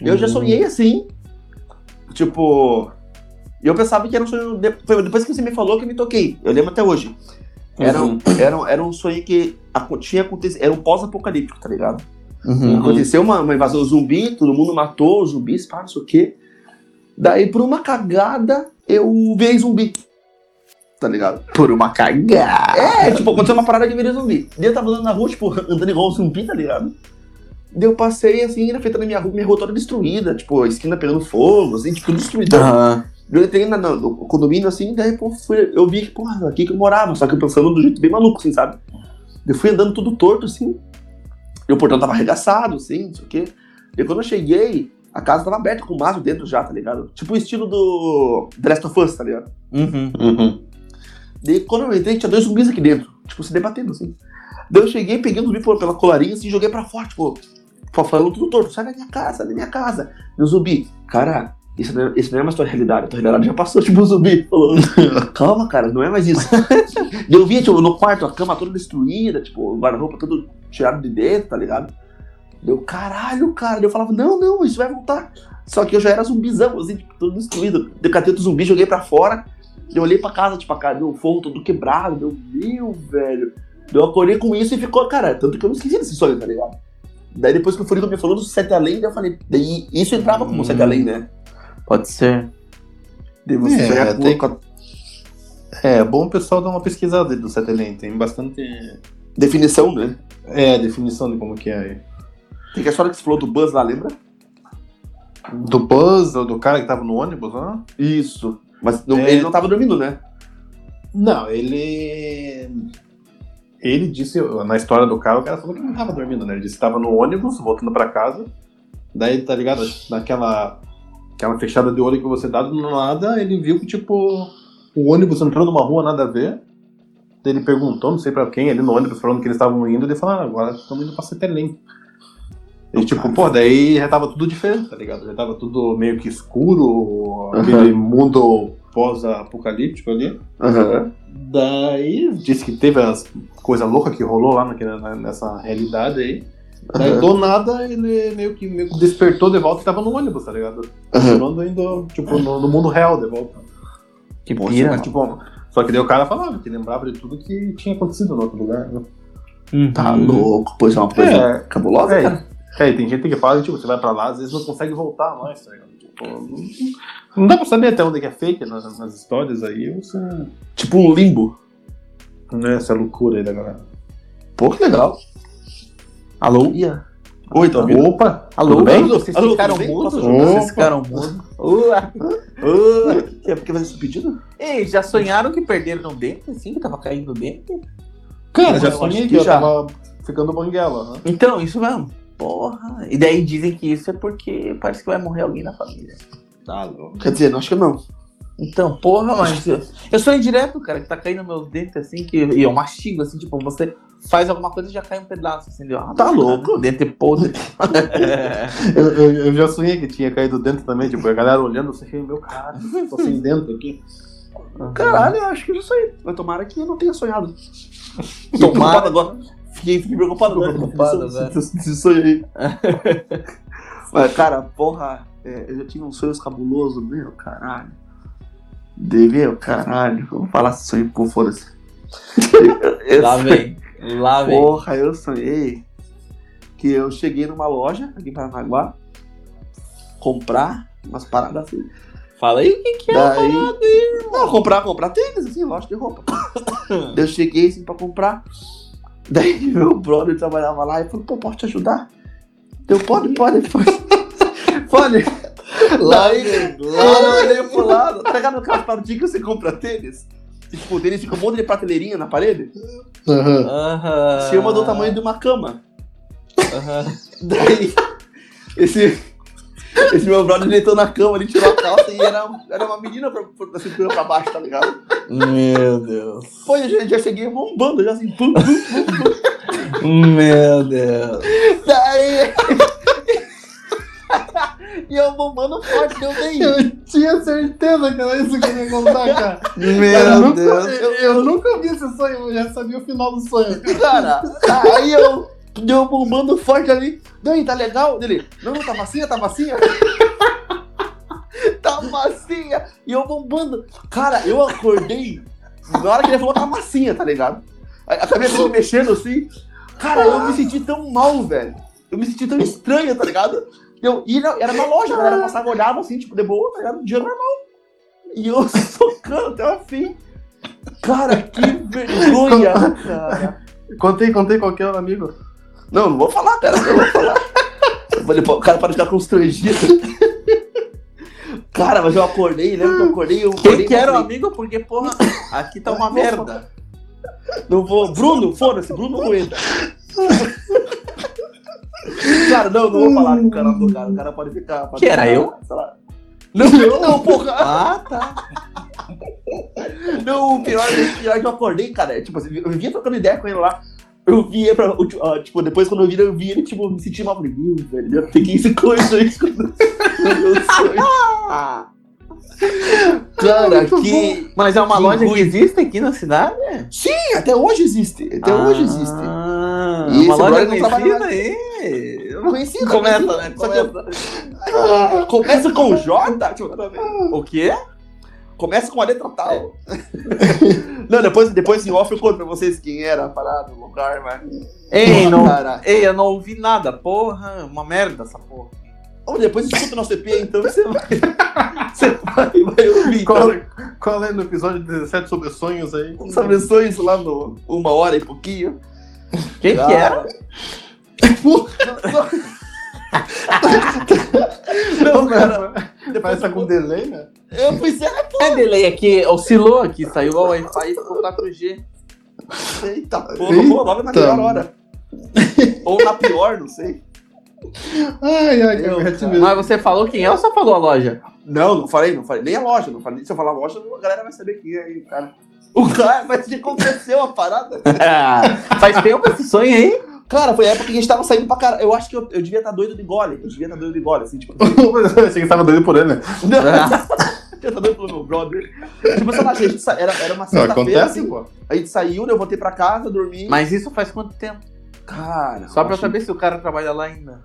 Eu já sonhei assim. Tipo. Eu pensava que era um sonho. de- foi Depois que você me falou que eu me toquei. Eu lembro até hoje. Era, um- era, um- era um sonho que tinha acontecido. Era um pós-apocalíptico, tá ligado? Uhum. Aconteceu uma, uma invasão zumbi, todo mundo matou os zumbis, pá, não sei o quê. Daí, por uma cagada, eu virei zumbi. Tá ligado? Por uma cagada. É, tipo, aconteceu uma parada que virei zumbi. Daí eu tava andando na rua, tipo, andando igual um zumbi, tá ligado? Daí eu passei, assim, na frente da minha rua, minha rua toda destruída, tipo, a esquina pegando fogo, assim, tipo, tudo destruído. Aham. Eu entrei na- na- no condomínio, assim, daí, pô, fui- eu vi que, porra, aqui que eu morava, só que eu pensando do jeito bem maluco, assim, sabe? Eu fui andando tudo torto, assim, e o portão tava arregaçado, assim, não sei o quê. E quando eu cheguei, a casa tava aberta com maso dentro já, tá ligado? Tipo o estilo do The Last of Us, tá ligado? Uhum. Uhum. Daí quando eu entrei, tinha dois zumbis aqui dentro, tipo, se debatendo, assim. Daí eu cheguei, peguei um zumbi pela colarinha, assim, joguei pra fora, tipo, falando tudo torto, sai da minha casa, sai da minha casa. O zumbi, cara, isso não, é, isso não é mais tua realidade, a tua realidade já passou, tipo, o zumbi falando, calma, cara, não é mais isso. Eu via, tipo, no quarto, a cama toda destruída, tipo, o guarda-roupa todo tirado de dentro, tá ligado? Deu, caralho, cara. Eu falava, não, não, isso vai voltar. Só que eu já era zumbizão, assim, tipo, todo destruído. Deu catei outro zumbi, joguei pra fora. Eu olhei pra casa, tipo, a casa, deu fogo todo quebrado. Meu, velho. Daí Eu acordei com isso e ficou, cara, tanto que eu não esqueci desse sonho, tá ligado? Daí depois que o Furico me falou do Sete Além, daí eu falei, daí isso entrava como Hum. Sete Além, né? Pode ser. Daí você É, com- tem- com É, é bom o pessoal dar uma pesquisada aí do Satelém. Tem bastante definição, né? é, definição de como que é aí. Tem que a história que você falou do Buzz lá, lembra? Do puzzle, do cara que tava no ônibus lá? Isso. Mas É. ele não tava dormindo, né? Não, ele. Ele disse, na história do cara, o cara falou que não tava dormindo, né? Ele disse que tava no ônibus, voltando pra casa. Daí, tá ligado? Naquela aquela fechada de olho que você dá do nada, ele viu que, tipo, o ônibus entrou numa rua nada a ver. Daí ele perguntou, não sei pra quem, ali no ônibus, falando que eles estavam indo. Ele falou, ah, agora estamos indo pra Setelém. E, tipo, pô, daí já tava tudo diferente, tá ligado? Já tava tudo meio que escuro, aquele mundo pós-apocalíptico ali. Aham. Daí disse que teve as coisas loucas que rolou lá nessa realidade aí. Daí Aham. do nada ele meio que, meio que despertou de volta e tava no ônibus, tá ligado? Continuando indo, tipo, no, no mundo real de volta. Que Poxa, pira. Mas, tipo, só que daí o cara falava que lembrava de tudo que tinha acontecido no outro lugar. Né? Uhum. Tá louco, pois é uma coisa É. cabulosa, É, cara. é, tem gente que fala que tipo, você vai pra lá, às vezes não consegue voltar mais, tá ligado? Não, dá pra saber até onde que é fake nas, nas histórias aí, ou se, Tipo um limbo. né, essa loucura aí da galera. Pô, que legal. Alô? Ia. Oi, tá ouvindo? Opa! Alô? tudo bem? Vocês Alô, ficaram mudos? Vocês ficaram mudos? Ah, quer, quer fazer esse pedido? Ei, já sonharam que perderam um dente, assim, que tava caindo o dente? Cara, Eu já sonhei que que já. tava ficando banguela, né? Então, isso mesmo. Porra. E daí dizem que isso é porque parece que vai morrer alguém na família. Tá louco. Quer dizer, não acho que não. Então, porra, mas eu, eu sonho direto, cara, que tá caindo meus dentes assim, que, e eu mastigo, assim, tipo, você faz alguma coisa e já cai um pedaço, assim, de, ah, Tá cara, louco? Dente podre. Eu, eu, eu já sonhei que tinha caído dentro também, tipo, a galera olhando, você fica, meu caralho, tô sem dentro aqui. Caralho, eu acho que eu já sonhei. Mas tomara que eu não tenha sonhado. Tomara. agora. Fiquei, fiquei preocupado agora. Preocupado desse- desse sonho aí. Mas, cara, porra, é, eu já tive uns sonhos cabulosos, meu caralho. De meu caralho. Vamos falar esse sonho, pô, foda-se. Eu- eu Lá vem. Lá vem. Porra, eu sonhei que eu cheguei numa loja aqui em Paranaguá comprar umas paradas assim. Fala aí o que, que é. Daí. Não, comprar, comprar tênis, assim, loja de roupa. Eu cheguei assim pra comprar. Daí meu brother trabalhava lá e falou, pô, posso te ajudar? Deu, pode, pode, pode. pode. Daí, lá eu olhei pro lado, tá ligado aquelas paradinhas que você compra tênis? E, tipo, o tênis fica um monte de prateleirinha na parede. Aham. Tinha uma do tamanho de uma cama. Aham. Daí, esse, esse meu brother deitou na cama, ele tirou a calça e era, era uma menina pra, pra, da cintura pra baixo, tá ligado? Meu Deus. Pô, eu já, já cheguei bombando, já assim, pum, pum, pum, pum. Meu Deus. Daí. e eu bombando forte, deu bem. Eu tinha certeza que era isso que eu ia contar, cara. eu, Meu nunca, Deus. eu, eu nunca vi esse sonho, eu já sabia o final do sonho. Cara, aí eu. Deu bombando forte ali. Daí, tá legal? Dele, não, não, tá massinha, tá massinha. tá massinha. E eu bombando. Cara, eu acordei. Na hora que ele falou, tá massinha, tá ligado? A cabeça dele mexendo assim. Cara, eu me senti tão mal, velho. Eu me senti tão estranho, tá ligado? Eu, e era, era uma loja, a galera passava, olhava assim, tipo, de boa, tá ligado? Dia normal. E eu socando até o fim. Cara, que vergonha, cara. Contei, contei qual que é o amigo. Não, não vou falar, cara, não vou falar. Eu falei, o cara para ficar constrangido. Cara, mas eu acordei, lembra que eu acordei? Eu Quem acordei que era o amigo? Porque, porra, aqui tá uma merda. Não vou. Bruno, foda-se, Bruno entra. Cara, não, não vou falar com o cara do cara. O cara pode ficar. Pode Que era ficar, eu? sei lá. Não, eu não, porra. Ah, tá. Não, o pior, o pior é que eu acordei, cara. Tipo assim, eu vinha trocando ideia com ele lá. Eu vi ele pra. o- ah, Tipo, depois quando eu vi, eu vi ele, tipo, me senti mal. Falei, meu, velho, eu peguei esse coisa aí quando. Cara, que. Mas é uma Que loja ruim. que existe aqui na cidade? Sim, até hoje existe. Até hoje existe. Ah, E uma loja não trabalha aí. Eu não conhecia, Começa, né? Começa. eu- Ah, Começa com J? Tipo, ver. O quê? Começa com a letra tal. não, depois, depois em off eu conto pra vocês quem era a parada, o lugar, mas. Ei, não. Cara. Ei, eu não ouvi nada. Porra, uma merda essa porra. Ou depois escuta o nosso EP, então você vai. Você vai, vai ouvir. Qual, Então, qual é no episódio 17 sobre sonhos aí? As versões lá no uma hora e pouquinho. Quem que era? Não, cara. Mas Depois tá com delay, né? eu fui ser É delay aqui, oscilou aqui, saiu o Wi-Fi e ficou 4G. Eita porra, pô, logo na melhor hora. Ou na pior, não sei. Ai, ai, Meu, já. Mas você falou quem é ou só falou a loja? Não, não falei, não falei. Nem a loja, não falei. Se eu falar loja, a galera vai saber quem é aí, cara. O cara, mas que aconteceu a parada. Faz tempo esse sonho aí? Cara, foi a época que a gente tava saindo pra caralho. Eu acho que eu, eu devia estar doido de gole. Eu devia estar doido de gole, assim, tipo. Eu achei que tava doido por ele, né? Eu tô doido pelo meu brother. Tipo, sei lá, a gente sa- era, era uma sexta-feira, assim. pô. A gente saiu, né? Eu voltei pra casa, dormi. Mas isso faz quanto tempo? Cara, Só pra eu acho- saber se o cara trabalha lá ainda.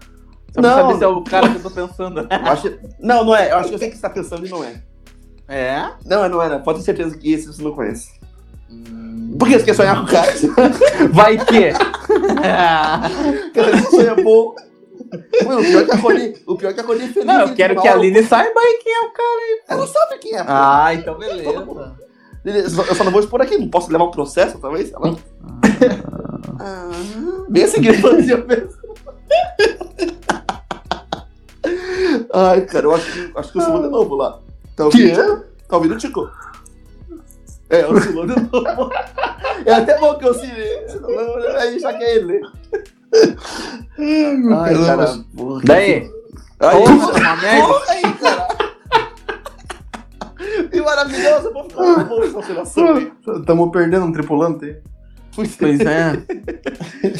Só pra Não. saber se é o cara que eu tô pensando. eu acho- Não, não é. Eu acho que eu sei que você tá pensando e não é. É? Não, não é, não. Pode ter certeza que esse você não conhece. Por que você quer sonhar com o cara? Vai que? Dizer, esse sonho é bom. Mano, o pior é que a Cone, o pior é que a Cone é feliz. Não, eu quero que a Aline saiba aí quem é o cara. Ela sabe quem é. Ah, então beleza. Eu só- não vou expor aqui, não posso levar um processo, talvez? Ela... Ah, bem assim que ele fazia mesmo. Ai, cara, eu acho que, acho que eu sou de novo lá. Tá ouvindo? Que Tá ouvindo, Tico? É, sou de novo. É até bom que eu se aí já que é ele. Ai, cara. porra. Daí, Aí, porra, uma merda. porra aí, cara. Que maravilhoso, eu vou ficar bom essa operação aí. Tamo perdendo um tripulante aí. Pois é.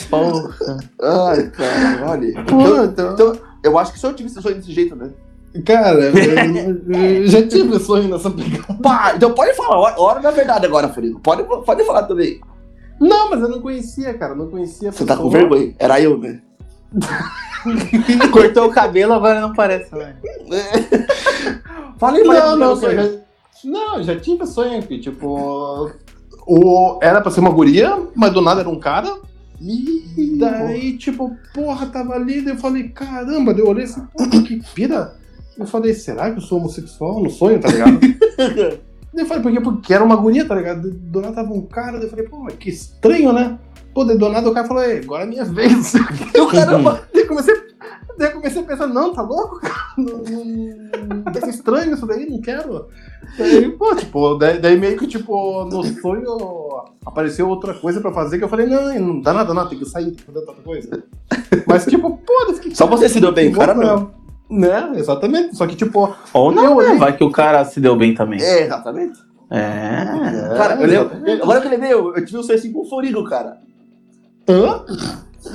Porra. Ai, cara, olha. Pô, Então, então- então, eu acho que se eu tivesse esse sonho desse jeito, né? Cara, eu, eu já tive sonho nessa pegada. Pá, então pode falar, hora, da verdade agora, Furigo. Pode, pode falar também. Não, mas eu não conhecia, cara. Não conhecia Você tá com vergonha. Era eu, né? Cortou o cabelo, agora não parece mais. Falei Não, não, eu já, não, já tive sonho que, tipo. O, era pra ser uma guria, mas do nada era um cara. E daí, tipo, porra, tava ali, daí eu falei, caramba, daí eu olhei assim, porra, que pira. Eu falei, será que eu sou homossexual no sonho, tá ligado? eu falei, porque, porque era uma guria, tá ligado? Do nada tava um cara, eu falei, pô, que estranho, né? Pô, do nada o cara falou, "Ei, agora é minha vez. Eu, caramba. Daí eu comecei, eu comecei a pensar, não, tá louco, cara? Não, não, deve ser estranho isso daí, não quero. Daí, pô, tipo, daí, daí meio que, tipo, no sonho apareceu outra coisa pra fazer que eu falei, não, não dá nada, não, tem que sair, tem que fazer outra coisa. Mas, tipo, pô, eu fiquei. Só você se deu bem, cara não. Né, exatamente. Só que, tipo, Ou não, Eu né? Vai que o cara se deu bem também. É, exatamente. É. Cara, eu lembro, agora que eu lembrei, eu, eu tive um sonho assim com o Furigo, cara. hã?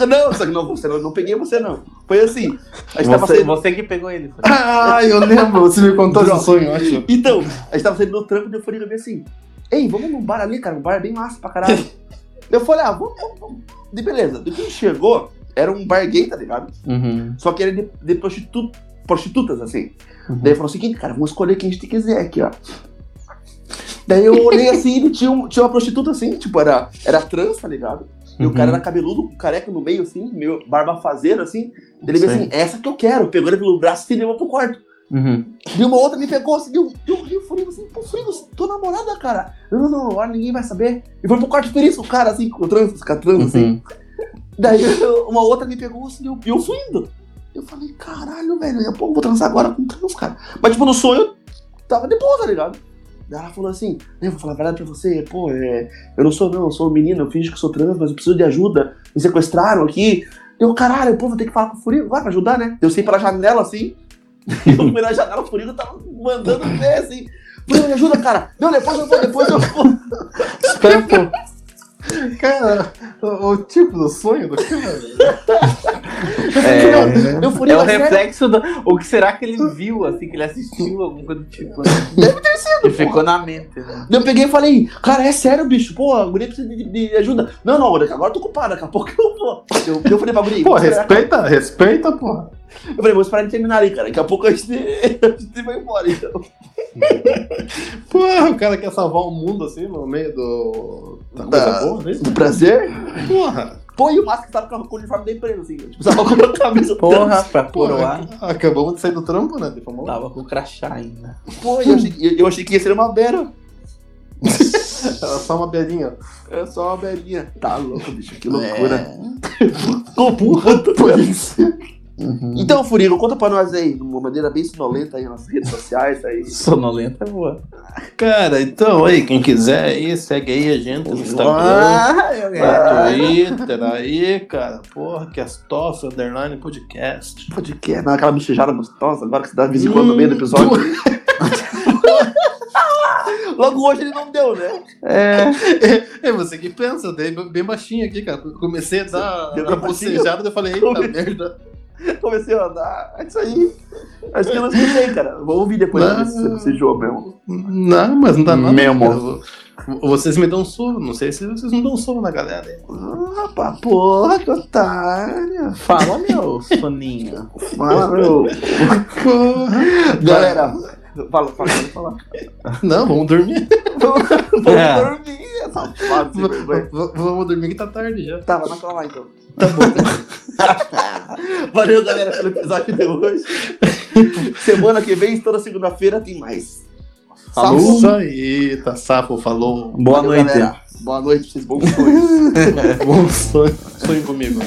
Não, só que não, você não, não peguei você, não. Foi assim. A gente tava Você, saindo. você que pegou ele. foi. Ah, eu lembro, você me contou esse sonho, eu acho. Então, a gente tava saindo do trampo e o Furigo veio assim: Ei, vamos num bar ali, cara. Um bar bem massa pra caralho. eu falei, ah, vamos, vamos, vamos. E beleza. Do que chegou, era um bar gay, tá ligado? Uhum. Só que era de, de prostitu- prostitutas, assim. Uhum. Daí falou o seguinte, cara, vamos escolher quem a gente quiser aqui, ó. Daí eu olhei assim e tinha, um- tinha uma prostituta assim, tipo, era, era trans, tá ligado? E o cara Uhum. era cabeludo, careca no meio, assim, meio barba fazeira, assim. Ele veio assim, essa que eu quero. Pegou ele pelo braço e levou pro quarto. Uhum. E uma outra me pegou, assim, deu, deu um rio assim, pô, furido, tô namorada, cara. Eu, não, não, agora ninguém vai saber. E foi pro quarto feliz, o cara, assim, com o trans, com a trans, assim. Daí uma outra me pegou assim, e eu fui indo. Eu falei, caralho, velho, pô, vou transar agora com trans, cara. Mas, tipo, no sonho, tava de boa, tá ligado? Daí ela falou assim, vou falar a verdade pra você, pô, é, eu não sou não, eu sou menina, eu fingo que sou trans, mas eu preciso de ajuda. Me sequestraram aqui. Eu, caralho, pô, vou ter que falar com o Furigo, vai pra ajudar, né? Eu saí pela janela, assim, eu fui na janela, o Furigo tava mandando ver, assim. Furigo, me ajuda, cara. Não, depois eu vou, depois eu vou. Espera pouco. Cara, o, o tipo do sonho do cara. É, Eu, Furigo, é o sério. reflexo do. O que será que ele viu, assim, que ele assistiu, alguma coisa do tipo. Né? Deve ter sido, E ficou na mente, né? Eu peguei e falei, cara, é sério, bicho, pô, a guria precisa de, de ajuda. Não, não, agora eu tô ocupado, daqui a pouco eu vou. Eu, eu falei pra guria, Pô, respeita, respeita, porra. Eu falei, vou esperar ele terminar ali, cara, daqui a pouco a gente, a gente vai embora, então. Porra, o cara quer salvar o mundo assim no meio do. da coisa Da- boa, né? Do prazer. Porra! Pô, e o Márcio tava com o uniforme da empresa, assim, tipo, tava com a camisa. Porra, pra coroar. Acabamos de sair do trampo, né? De famoso. Tava com crachá ainda. Pô, eu achei, que- eu achei que ia ser uma bera. Era só uma belinha. É só uma berinha. Tá louco, bicho, que loucura. É. Tô puta isso. Uhum. Então, Furigo, conta pra nós aí, de uma maneira bem sonolenta aí nas redes sociais aí. Sonolenta é boa. Cara, então aí, quem quiser aí, segue aí a gente no Instagram. Ah, No Twitter aí, cara. Porra, Castoff Underline Podcast. podcast, não, aquela bochejada gostosa, agora que você dá de vez em quando no meio do episódio. Logo hoje ele não deu, né? É. É você que pensa, eu dei bem baixinho aqui, cara. Comecei a dar Deu a bem baixinho? bocejada, eu falei, eita merda. Comecei a andar. É isso aí. Acho que eu não escutei, cara. Vou ouvir depois pra ver se você bocejou mesmo. Não, mas não dá nada. Mesmo. Vocês me dão sono, não sei se vocês não dão sono na galera. aí. Ah, rapaz, porra, que otário. Fala, meu soninho. Fala, meu. Porra. Galera, fala, fala, falar. Não, vamos dormir. Vamos É. dormir, essa fase vamos dormir que tá tarde já. Tá, vai lá pra lá então. Tá bom. Valeu, galera, pelo episódio de hoje. Semana que vem, toda segunda-feira, tem mais. Falou. Isso aí, tá safo, falou. Boa Valeu, noite. galera. Boa noite pra vocês, bons sonhos. Bom sonho, sonho comigo.